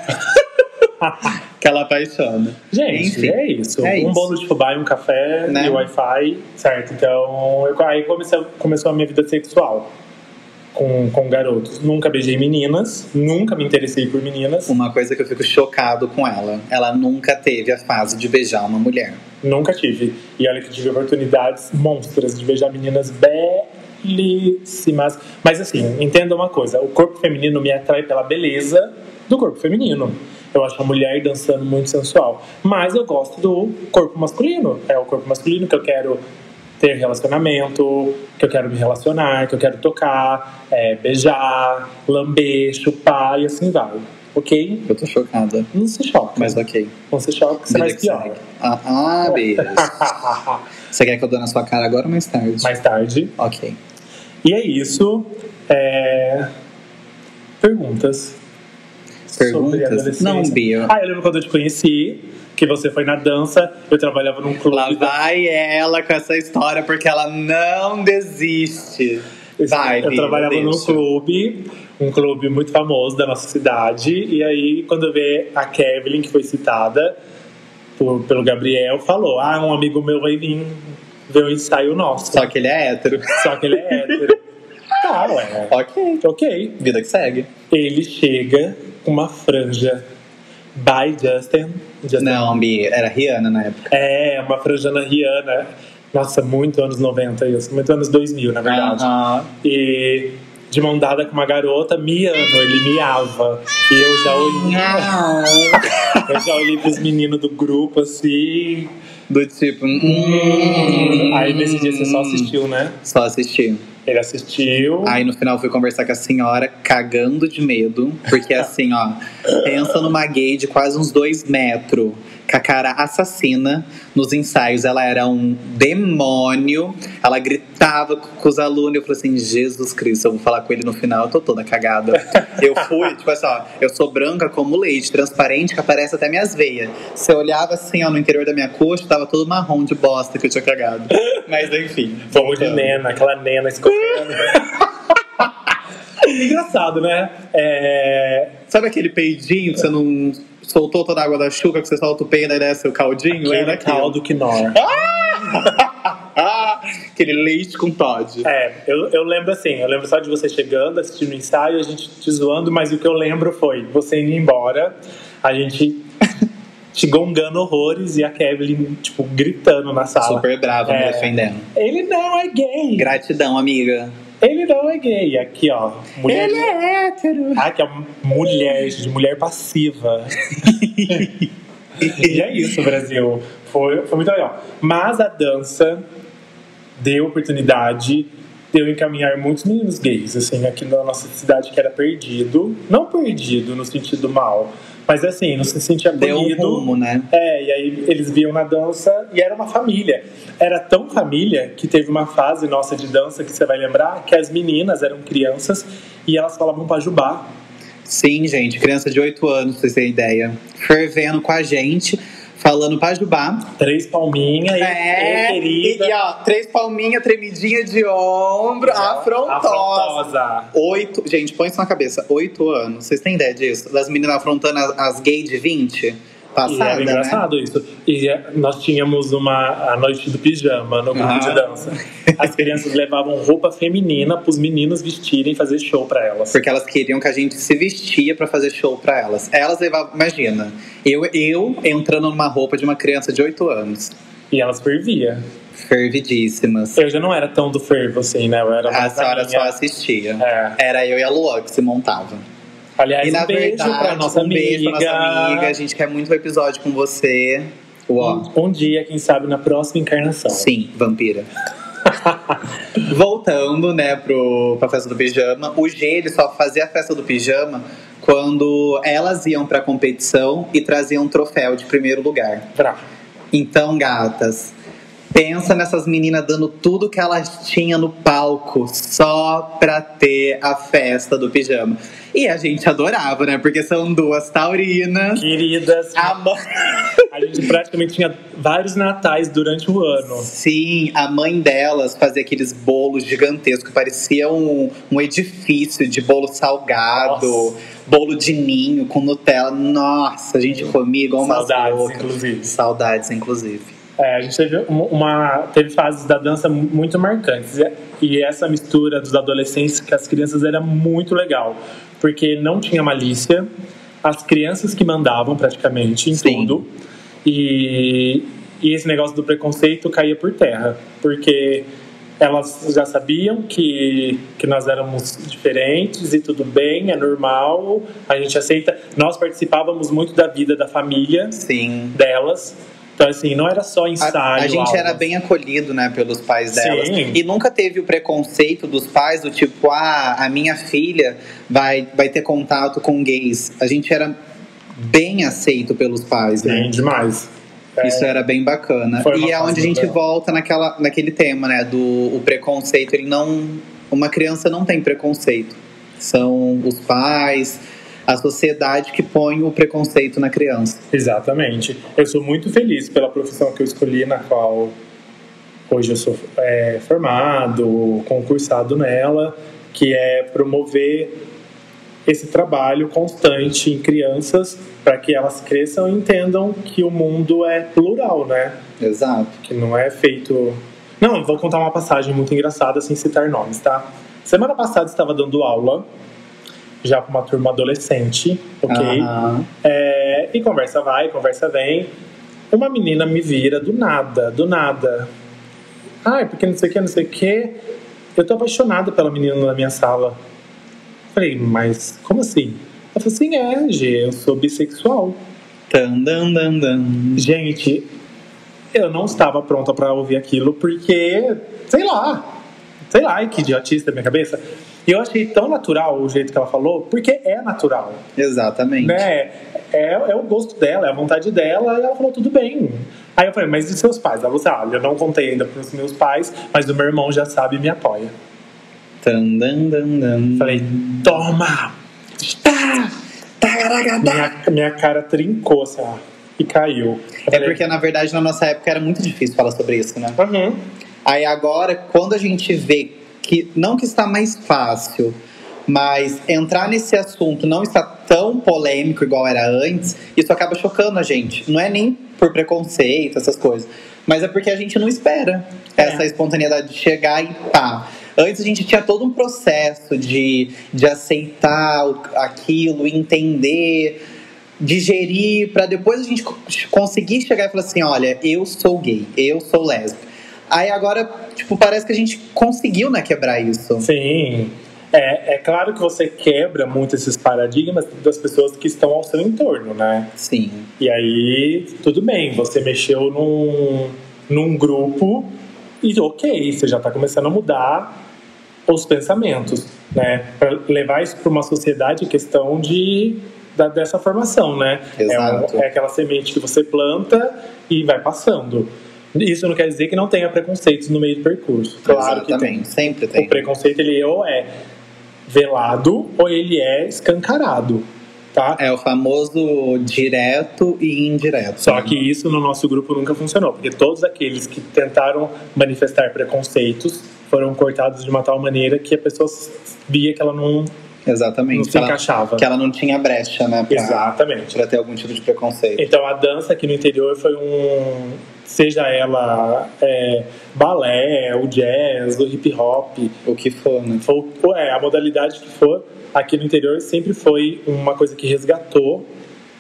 que ela apaixona. Gente, Enfim, é isso. é um isso. bolo de fubá e um café Né? e Wi-Fi, certo? Então, eu, aí comecei, começou a minha vida sexual com, com garotos. Nunca beijei meninas, nunca me interessei por meninas, Uma coisa que eu fico chocado com ela. Ela nunca teve a fase de beijar uma mulher. nunca tive. E olha que tive oportunidades monstras de beijar meninas belíssimas. Mas assim, entenda uma coisa: o corpo feminino me atrai pela beleza do corpo feminino. Eu acho a mulher dançando muito sensual. Mas eu gosto do corpo masculino. É o corpo masculino que eu quero ter relacionamento, que eu quero me relacionar, que eu quero tocar, é, beijar, lamber, chupar e assim vai. Ok? Eu tô chocada. Não se choca. Mas ok. Não se choca, que você que pior. Ah, ah, beijo. Você quer que eu dou na sua cara agora ou mais tarde? mais tarde. Ok. E é isso. É... Perguntas. Perguntas? Não, Bia. Ah, eu lembro quando eu te conheci, que você foi na dança, eu trabalhava num clube. Lá da- vai ela com essa história, porque ela não desiste. Vai, eu Bia, trabalhava num clube, um clube muito famoso da nossa cidade, e aí quando eu vi a Kevin, que foi citada por- pelo Gabriel, falou: Ah, um amigo meu vai vir ver o ensaio nosso. Só que ele é hétero. Só que ele é hétero. tá, ué. ok. Ok. Vida que segue. Ele chega com uma franja by Justin. Justin Não, Bia, era Rihanna na época. É, uma franjana Rihanna. Nossa, muito anos 90 isso. Muito anos 2000, na verdade. Aham. E de mão dada com uma garota, miando, ele miava. E eu já olhei, eu já olhei pros meninos do grupo assim. Do tipo. hum, Aí nesse dia você só assistiu, né? Só assisti. Ele assistiu. Aí no final fui conversar com a senhora, cagando de medo. Porque assim, ó, pensa numa gay de quase uns dois metros, com a cara assassina. Nos ensaios ela era um demônio. Ela gritava com os alunos. Eu falei assim: Jesus Cristo, eu vou falar com ele no final, eu tô toda cagada. Eu fui, tipo assim, ó, eu sou branca como leite, transparente, que aparece até minhas veias. Você olhava assim, ó, no interior da minha coxa, tava todo marrom de bosta que eu tinha cagado. Mas enfim. Fomos de nena, aquela nena escorrendo. Engraçado, né? É, Sabe aquele peidinho que você não soltou toda a água da chuca, que você solta o peido e desce o caldinho? Aquele aquilo. caldo Knorr. Ah, aquele leite com Todd. É, eu, eu lembro assim, eu lembro só de você chegando, assistindo o ensaio, a gente te zoando, mas o que eu lembro foi você indo embora, a gente te gongando horrores e a Kevin, tipo, gritando na sala. Super brava me É. defendendo. Ele não é gay! Gratidão, amiga. Ele não é gay. Aqui, ó. Mulher. é hétero. Ah, que é mulher, de mulher passiva. e é isso, Brasil. Foi, foi muito legal. Mas a dança deu oportunidade de eu encaminhar muitos meninos gays, assim, aqui na nossa cidade que era perdido. Não perdido no sentido mal, mas assim, não se sentia Deu um acolhido. rumo, né? É, e aí eles viam na dança e era uma família. Era tão família que teve uma fase nossa de dança que você vai lembrar que as meninas eram crianças e elas falavam pajubá. Sim, gente, criança de 8 anos, pra vocês terem ideia. Fervendo com a gente, falando pajubá. Três palminhas e É, "Ei, e, querida. e, ó, três palminhas, tremidinha de ombro, afrontosa. Afrontosa. Oito, gente, põe isso na cabeça, oito anos. Vocês têm ideia disso? Das meninas afrontando as, as gays de 20? E Passada, era né? engraçado isso. E é, nós tínhamos uma a noite do pijama no grupo Ah. de dança. As crianças levavam roupa feminina para os meninos vestirem e fazer show para elas. Porque elas queriam que a gente se vestia pra fazer show pra elas. Elas levavam, imagina, eu, eu entrando numa roupa de uma criança de 8 anos, E elas fervia. fervidíssimas. Eu já não era tão do fervo assim, né? Eu era A mais senhora minha... só assistia. É. Era eu e a Luan que se montavam. Aliás, e na um beijo verdade, pra nossa um amiga. beijo pra nossa amiga. A gente quer muito o episódio com você. Uó. Um, um dia, quem sabe, na próxima encarnação. Sim, vampira. Voltando, né, pro, pra festa do pijama. O G, ele só fazia a festa do pijama quando elas iam pra competição e traziam um troféu de primeiro lugar. Pra. Então, gatas, pensa nessas meninas dando tudo que elas tinham no palco só pra ter a festa do pijama. E a gente adorava, né? Porque são duas taurinas. Queridas, A mãe... a gente praticamente tinha vários natais durante o ano. Sim, a mãe delas fazia aqueles bolos gigantescos, parecia um, um edifício de bolo salgado, Nossa. bolo de ninho com Nutella. Nossa, a gente comia igual umas Saudades, inclusive. Saudades, inclusive. É, a gente teve uma, teve fases da dança muito marcantes E- e essa mistura dos adolescentes com as crianças era muito legal porque não tinha malícia as crianças que mandavam praticamente em Sim. tudo e, e esse negócio do preconceito caía por terra porque elas já sabiam que, que nós éramos diferentes e tudo bem, é normal, a gente aceita. Nós participávamos muito da vida da família Sim. delas, Então, assim, não era só ensaio. A, a gente era bem acolhido, né, pelos pais delas. Sim. E nunca teve o preconceito dos pais do tipo, ah, a minha filha vai, vai ter contato com gays. A gente era bem aceito pelos pais, né? Sim, demais. É, Isso era bem bacana. Foi E é onde a gente legal. volta naquela, naquele tema, né? Do o preconceito. Ele não. Uma criança não tem preconceito. São os pais, a sociedade que põe o preconceito na criança. Exatamente. Eu sou muito feliz pela profissão que eu escolhi, na qual hoje eu sou é, formado, concursado nela, que é promover esse trabalho constante em crianças para que elas cresçam e entendam que o mundo é plural, né? Exato. Que não é feito. Não, vou contar uma passagem muito engraçada sem citar nomes, tá? Semana passada estava dando aula já para uma turma adolescente, ok? Aham. É, e conversa vai, conversa vem. Uma menina me vira do nada, do nada. Ai, porque não sei o que, não sei o que. Eu tô apaixonada pela menina na minha sala. Falei, mas como assim? Ela falou assim, é, G, eu sou bissexual. Tan, dan, dan, dan. Gente, eu não estava pronta pra ouvir aquilo porque, sei lá, sei lá, que idiotice da minha cabeça. E eu achei tão natural o jeito que ela falou, porque é natural Exatamente. né? É, é o gosto dela, é a vontade dela, e ela falou, tudo bem. Aí eu falei, mas e seus pais? Ela falou assim, olha, eu não contei ainda pros meus pais, mas o meu irmão já sabe e me apoia. Tan, dan, dan, dan. Falei, toma! Tá! Minha, minha cara trincou, assim, ó, e caiu. Eu É falei, porque, na verdade, na nossa época era muito difícil falar sobre isso, né? Uhum. Aí agora, quando a gente vê que não que está mais fácil, mas entrar nesse assunto não está tão polêmico igual era antes, isso acaba chocando a gente. Não é nem por preconceito, essas coisas, mas é porque a gente não espera É. essa espontaneidade de chegar e pá. Antes a gente tinha todo um processo de, de aceitar aquilo, entender, digerir, para depois a gente co- conseguir chegar e falar assim: olha, eu sou gay, eu sou lésbica. Aí agora, tipo, parece que a gente conseguiu, né, quebrar isso. Sim. É, é claro que você quebra muito esses paradigmas das pessoas que estão ao seu entorno, né? Sim. E aí, tudo bem, você mexeu num, num grupo e ok, você já está começando a mudar os pensamentos, né? Para levar isso para uma sociedade, questão de da- dessa formação, né? É, Exato. um- é aquela semente que você planta e vai passando. Isso não quer dizer que não tenha preconceitos no meio do percurso. Claro que tem. Exatamente, sempre O tem. preconceito ele ou é velado ou ele é escancarado, tá? É o famoso direto e indireto. Só que isso no nosso grupo nunca funcionou, porque todos aqueles que tentaram manifestar preconceitos foram cortados de uma tal maneira que a pessoa via que ela não. Exatamente. Não se ela- encaixava. Que ela não tinha brecha, né? Pra, Exatamente. pra ter algum tipo de preconceito. Então a dança aqui no interior foi um. Seja ela é, balé, o jazz, o hip hop, O que for, né? for, é, a modalidade que for, aqui no interior sempre foi uma coisa que resgatou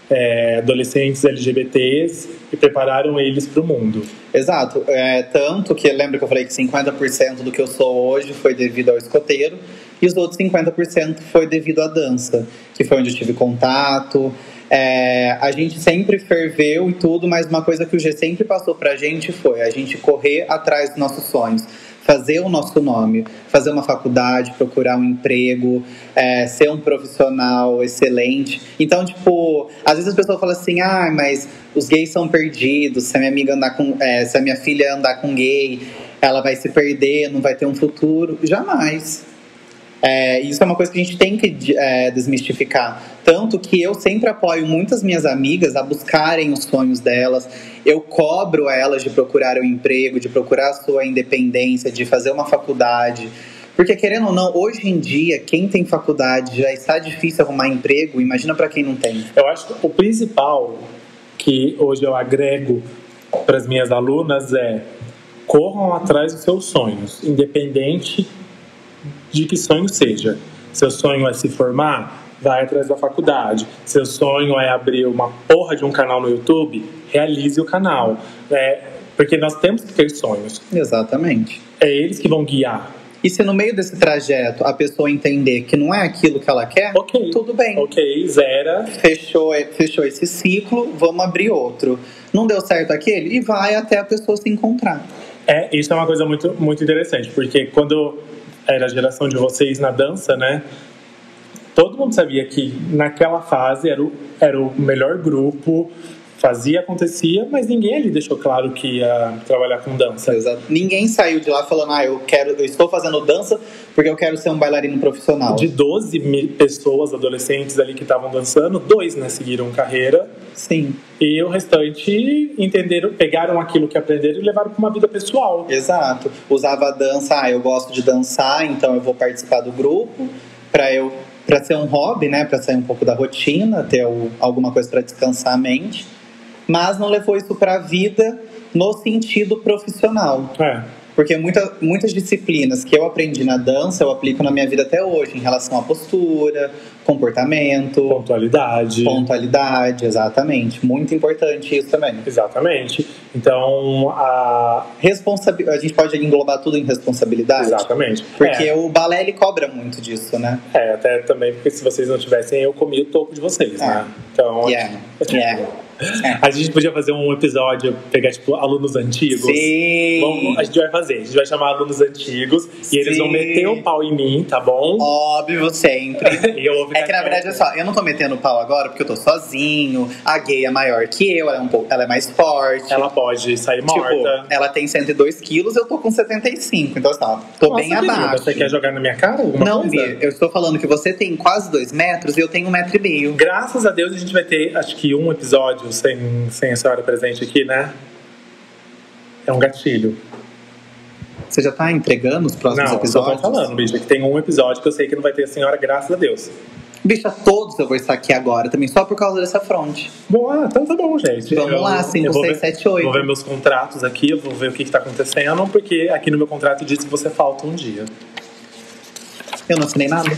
é, adolescentes LGBTs e prepararam eles para o mundo. Exato. É, tanto que lembra que eu falei que 50% do que eu sou hoje foi devido ao escoteiro e os outros 50% foi devido à dança, que foi onde eu tive contato. É, a gente sempre ferveu e tudo, mas uma coisa que o G sempre passou pra gente foi a gente correr atrás dos nossos sonhos. Fazer o nosso nome, fazer uma faculdade, procurar um emprego, é, ser um profissional excelente. Então, tipo, às vezes as pessoas falam assim: ah, mas os gays são perdidos. Se a minha amiga andar com. é, se a minha filha andar com gay, ela vai se perder, não vai ter um futuro. Jamais. É, isso é uma coisa que a gente tem que é, desmistificar. Tanto que eu sempre apoio muitas minhas amigas a buscarem os sonhos delas. Eu cobro elas de procurar um emprego, de procurar a sua independência, de fazer uma faculdade. Porque, querendo ou não, hoje em dia, quem tem faculdade já está difícil arrumar emprego, imagina para quem não tem. Eu acho que o principal que hoje eu agrego para as minhas alunas é corram atrás dos seus sonhos, independente de que sonho seja. Seu sonho é se formar? Vai atrás da faculdade. Seu sonho é abrir uma porra de um canal no YouTube? Realize o canal. É, porque nós temos que ter sonhos. Exatamente. É eles que vão guiar. E se no meio desse trajeto a pessoa entender que não é aquilo que ela quer, Ok. tudo bem. Ok, zera. Fechou, fechou esse ciclo, vamos abrir outro. Não deu certo aquele? E vai até a pessoa se encontrar. É, isso é uma coisa muito, muito interessante, porque quando era a geração de vocês na dança, né? Todo mundo sabia que naquela fase era o, era o melhor grupo, fazia, acontecia, mas ninguém ali deixou claro que ia trabalhar com dança. Exato. Ninguém saiu de lá falando, ah, eu quero, eu estou fazendo dança porque eu quero ser um bailarino profissional. De 12 mil pessoas, adolescentes ali que estavam dançando, dois né, seguiram carreira Sim, e o restante entenderam, pegaram aquilo que aprenderam e levaram para uma vida pessoal. exato. Usava a dança, ah, eu gosto de dançar, então eu vou participar do grupo para eu para ser um hobby, né, para sair um pouco da rotina, ter alguma coisa para descansar a mente. Mas não levou isso para a vida no sentido profissional. É. Porque muita, muitas disciplinas que eu aprendi na dança eu aplico na minha vida até hoje, em relação à postura, comportamento, Pontualidade. pontualidade, exatamente. Muito importante isso também. Exatamente. Então, a... Responsabi a gente pode englobar tudo em responsabilidade? exatamente. Porque É. o balé ele cobra muito disso, né? É, até também porque se vocês não tivessem, eu comi o topo de vocês, né? Então, Yeah, yeah. A gente podia fazer um episódio, pegar, tipo, alunos antigos. Sim. Vamos, a gente vai fazer, a gente vai chamar alunos antigos e eles vão Sim. meter o pau em mim, tá bom? Óbvio, sempre. É que na verdade é só, eu não tô metendo pau agora porque eu tô sozinho, a gay é maior que eu, ela é, um pouco, ela é mais forte. Ela pode sair morta. Tipo, ela tem 102 quilos, eu tô com 75. Então, assim, ó, tô Nossa, bem abaixo. Você quer jogar na minha cara Não, coisa? Bia, eu estou falando que você tem quase 2 metros e eu tenho um metro e meio. Graças a Deus a gente vai ter, acho que um episódio sem, sem a senhora presente aqui, né? É um gatilho. Você já tá entregando os próximos Não, só episódios? tô falando, bicho, que tem um episódio que eu sei que não vai ter a senhora, graças a Deus. Bicha, todos eu vou estar aqui agora também, só por causa dessa fronte. Bom, ah, então tá bom, gente. Vamos lá, eu vou seis, ver- sete, oito. Vou ver meus contratos aqui, vou ver o que, que tá acontecendo, porque aqui no meu contrato diz que você falta um dia. Eu não assinei nada.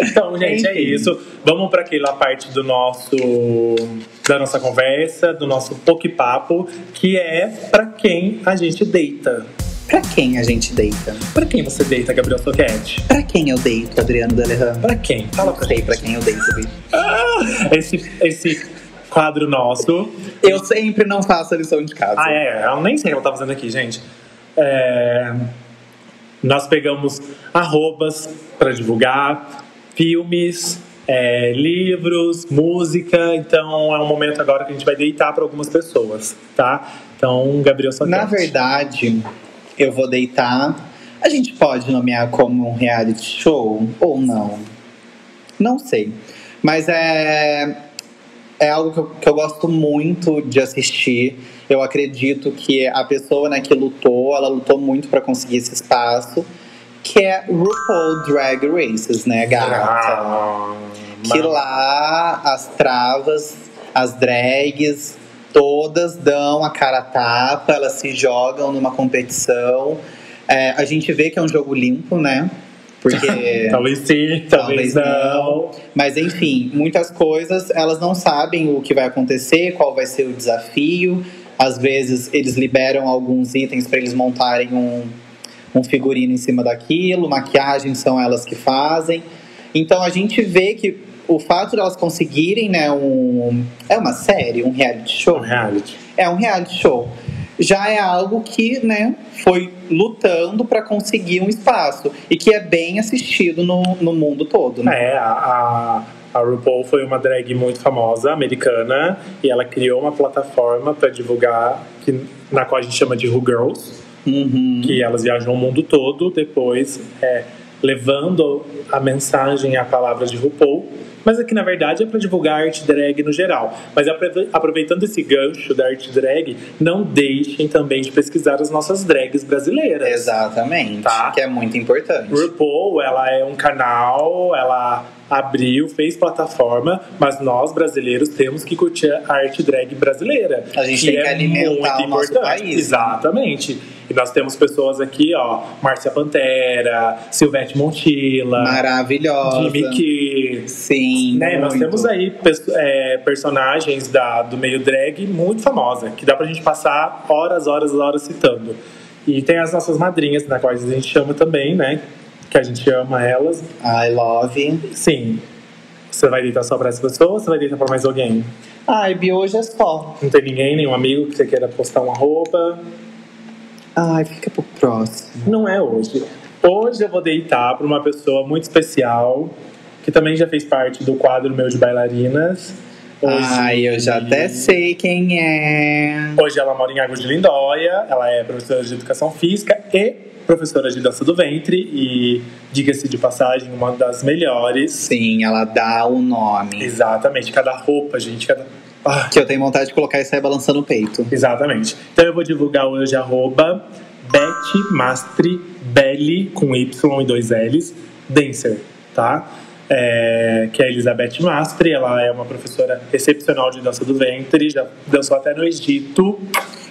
Então, gente, é isso. Vamos para aquela parte do nosso da nossa conversa, do nosso poke-papo, que é para quem a gente deita. Pra quem a gente deita? Para quem você deita, Gabriel Soquete? Pra quem eu deito, Adriano D'Alejandro? Para quem? Fala pra sei pra quem eu deito, bicho. Esse, esse quadro nosso. Eu sempre não faço a lição de casa. Ah, é, eu nem sei o que ela tá fazendo aqui, gente. É, nós pegamos arrobas para divulgar, filmes, é, livros, música. Então é um momento agora que a gente vai deitar para algumas pessoas, tá? Então, Gabriel Soquete. Na verdade, eu vou deitar. A gente pode nomear como um reality show ou não? Não sei. Mas é, é algo que eu, que eu gosto muito de assistir. Eu acredito que a pessoa né, que lutou, ela lutou muito para conseguir esse espaço. Que é RuPaul Drag Races, né, gata? Ah, que lá as travas, as drags, todas dão a cara a tapa, elas se jogam numa competição. É, a gente vê que é um jogo limpo, né? Porque. Talvez sim, talvez, Talvez não. Mas enfim, muitas coisas elas não sabem o que vai acontecer, qual vai ser o desafio. Às vezes eles liberam alguns itens para eles montarem um, um figurino em cima daquilo, maquiagem são elas que fazem. Então a gente vê que o fato de elas conseguirem, né, um. É uma série, um reality show? Um reality. É um reality show. Já é algo que, né, foi lutando para conseguir um espaço e que é bem assistido no, no mundo todo, né? É, a, a, RuPaul foi uma drag muito famosa, americana, e ela criou uma plataforma para divulgar, que, na qual a gente chama de Who Girls, Uhum. que elas viajam o mundo todo, depois é, levando a mensagem e a palavra de RuPaul. Mas aqui, na verdade, é para divulgar a arte drag no geral. Mas aprove- aproveitando esse gancho da arte drag, não deixem também de pesquisar as nossas drags brasileiras. Exatamente. Tá. Que é muito importante. RuPaul, ela é um canal, ela abriu, fez plataforma, mas nós brasileiros temos que curtir a arte drag brasileira. A gente tem que alimentar o nosso país, né? Exatamente. E nós temos pessoas aqui, ó, Márcia Pantera, Silvete Montilla, Maravilhosa. Jimmy Kiss. Sim. Né, nós muito. temos aí é, personagens da, do meio drag muito famosa, que dá pra gente passar horas, horas, horas citando. E tem as nossas madrinhas, na quais a gente chama também, né? Que a gente ama elas. I love. Sim. Você vai deitar só pra essa pessoa ou você vai deitar pra mais alguém? Ai, Bi, hoje é só. Não tem ninguém, nenhum amigo que você queira postar uma roupa? Ai, fica pro próximo. Não é hoje. Hoje eu vou deitar pra uma pessoa muito especial, que também já fez parte do quadro meu de bailarinas. Hoje, Ai, eu já até sei quem é. Hoje ela mora em Águas de Lindóia, ela é professora de educação física e professora de dança do ventre e, diga-se de passagem, uma das melhores. Sim, ela dá o nome. Exatamente, cada roupa, gente, cada. Ah, Que eu tenho vontade de colocar e sair balançando o peito. exatamente. Então eu vou divulgar hoje arroba Beth Mastri Belli com Y e dois L's, Dancer, tá? É, que é a Elizabeth Mastri, ela é uma professora excepcional de dança do ventre, já dançou até no Egito.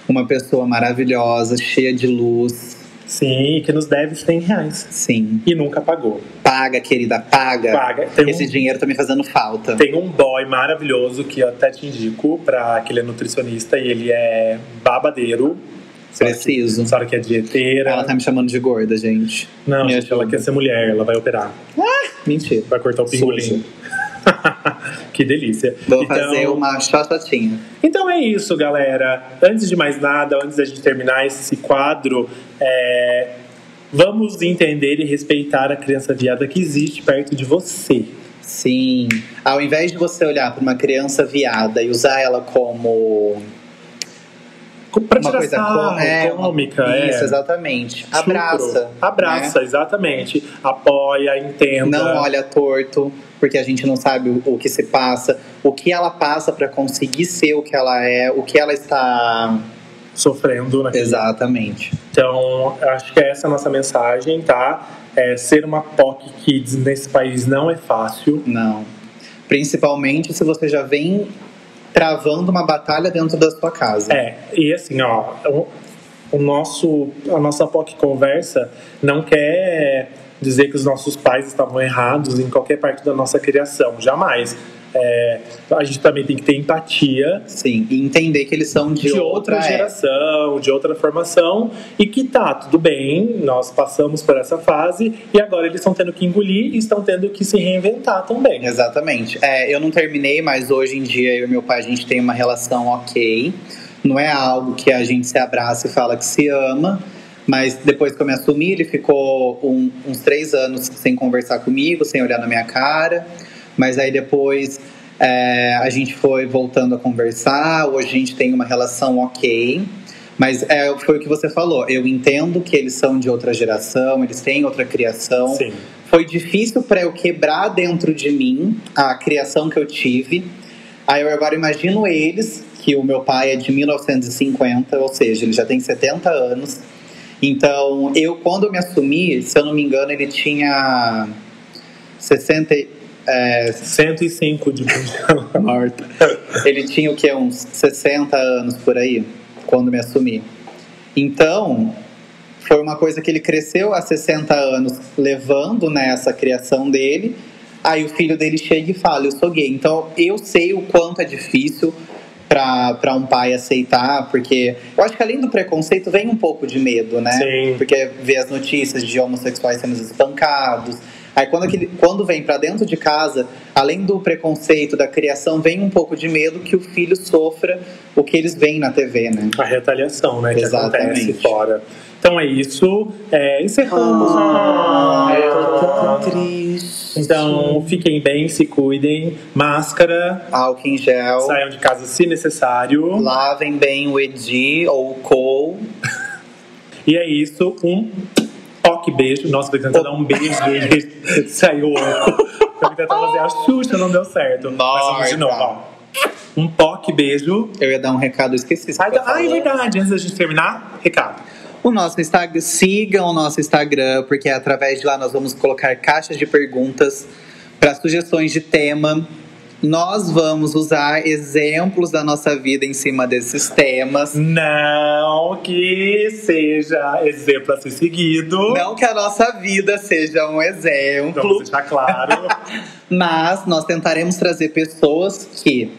Uma pessoa maravilhosa, cheia de luz. Sim, e que nos deve 100 reais. Sim. E nunca pagou. Paga, querida, paga. Paga. Tem um- Esse dinheiro tá me fazendo falta. Tem um boy maravilhoso que eu até te indico, pra, que ele é nutricionista e ele é babadeiro. Só Preciso. Que, só que é dieteira. Ela tá me chamando de gorda, gente. Não, Me gente, ela quer ser mulher, ela vai operar. Mentira. Vai cortar o pingolim. que delícia. Vou Então- fazer uma xoxotinha. Então é isso, galera. Antes de mais nada, antes da gente terminar esse quadro, é, vamos entender e respeitar a criança viada que existe perto de você. Sim. Ao invés de você olhar pra uma criança viada e usar ela como Pra uma coisa sarro, é, cômica, uma- é. Isso, exatamente. Estupro. Abraça. né? Abraça, exatamente. Apoia, entenda. Não olha torto, porque a gente não sabe o, o que se passa, o que ela passa pra conseguir ser o que ela é, o que ela está. Sofrendo naquele Exatamente. Então, acho que essa é a nossa mensagem, tá? É, ser uma POC Kids nesse país não é fácil. Não. Principalmente se você já vem travando uma batalha dentro da sua casa. É, e assim, ó, o, o nosso, a nossa POC Conversa não quer dizer que os nossos pais estavam errados em qualquer parte da nossa criação, jamais. É, a gente também tem que ter empatia Sim. E entender que eles são de, de, outra, época. geração, de outra formação, e que tá tudo bem, nós passamos por essa fase e agora eles estão tendo que engolir e estão tendo que se reinventar também. Exatamente. É, eu não terminei, mas hoje em dia eu e meu pai a gente tem uma relação ok. Não é algo que a gente se abraça e fala que se ama. Mas depois que eu me assumi, ele ficou um- uns três anos sem conversar comigo, sem olhar na minha cara. Mas aí depois é, a gente foi voltando a conversar. Hoje a gente tem uma relação ok. Mas é, foi o que você falou. Eu entendo que eles são de outra geração, eles têm outra criação. Sim. Foi difícil para eu quebrar dentro de mim a criação que eu tive. Aí eu agora imagino eles, que o meu pai é de 1950, ou seja, ele já tem 70 anos. Então, eu quando eu me assumi, se eu não me engano, ele tinha 60 e- é, 105 de bundão. morta. Ele tinha o que uns 60 anos por aí quando me assumi. Então, foi uma coisa que ele cresceu há 60 anos levando nessa criação dele. Aí o filho dele chega e fala: "Eu sou gay". Então, eu sei o quanto é difícil para um pai aceitar, porque eu acho que além do preconceito vem um pouco de medo, né? Sim. Porque vê as notícias de homossexuais sendo espancados. Aí quando, aquele, quando vem pra dentro de casa, além do preconceito da criação, vem um pouco de medo que o filho sofra o que eles veem na TV, né? A retaliação, né? Que Exatamente. acontece fora. Então é isso. É, encerramos. Ah, É, eu tô tão triste. Então fiquem bem, se cuidem. Máscara. Álcool em gel. Saiam de casa se necessário. Lavem bem o Edi ou o Cole. E é isso. Um toque beijo. Nossa, tô tentando dar um beijo e saiu oco. Tô tentando fazer a Xuxa, não deu certo. Mas vamos de novo, ó. Um toque beijo. Eu ia dar um recado, esqueci. Ah, eu ah, é verdade. Antes da gente terminar, recado. O nosso Instagram, sigam o nosso Instagram, porque através de lá nós vamos colocar caixas de perguntas para sugestões de tema. Nós vamos usar exemplos da nossa vida em cima desses temas. Não que seja exemplo a ser seguido. Não que a nossa vida seja um Vamos exemplo, deixar claro. mas nós tentaremos trazer pessoas que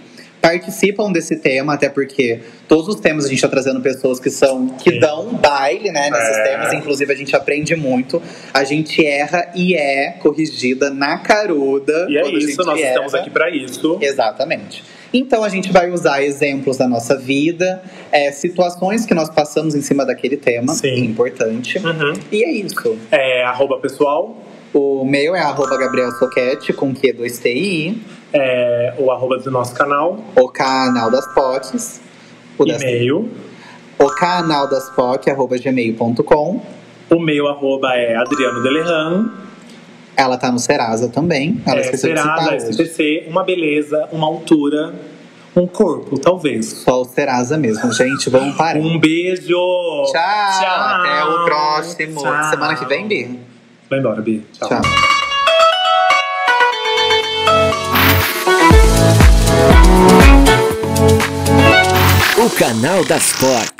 participam desse tema, até porque todos os temas a gente está trazendo pessoas que são que Sim. dão baile, né, nesses É. temas. Inclusive a gente aprende muito. A gente erra e é corrigida na caruda. E é isso, nós estamos erra. aqui pra isso. Exatamente. Então a gente vai usar exemplos da nossa vida, é, situações que nós passamos em cima daquele tema, Sim. é importante. Uhum. E é isso. É, arroba pessoal, O meu é arroba Gabriel Soquete, com Q2TI, é, o arroba do nosso canal, o canal das potes, o, das, e-mail. o canal das POC, arroba gmail.com. O meu arroba é Adriano Delerran. Ela tá no Serasa também. Ela É, esqueceu Serasa. SPC, uma beleza, uma altura, um corpo, talvez. Só o Serasa mesmo, gente. Vamos parar. Um beijo! Tchau, Tchau. Até o próximo. Tchau. Semana que vem, Bi. Vai embora, Bi. Tchau. Tchau. O canal das Fox.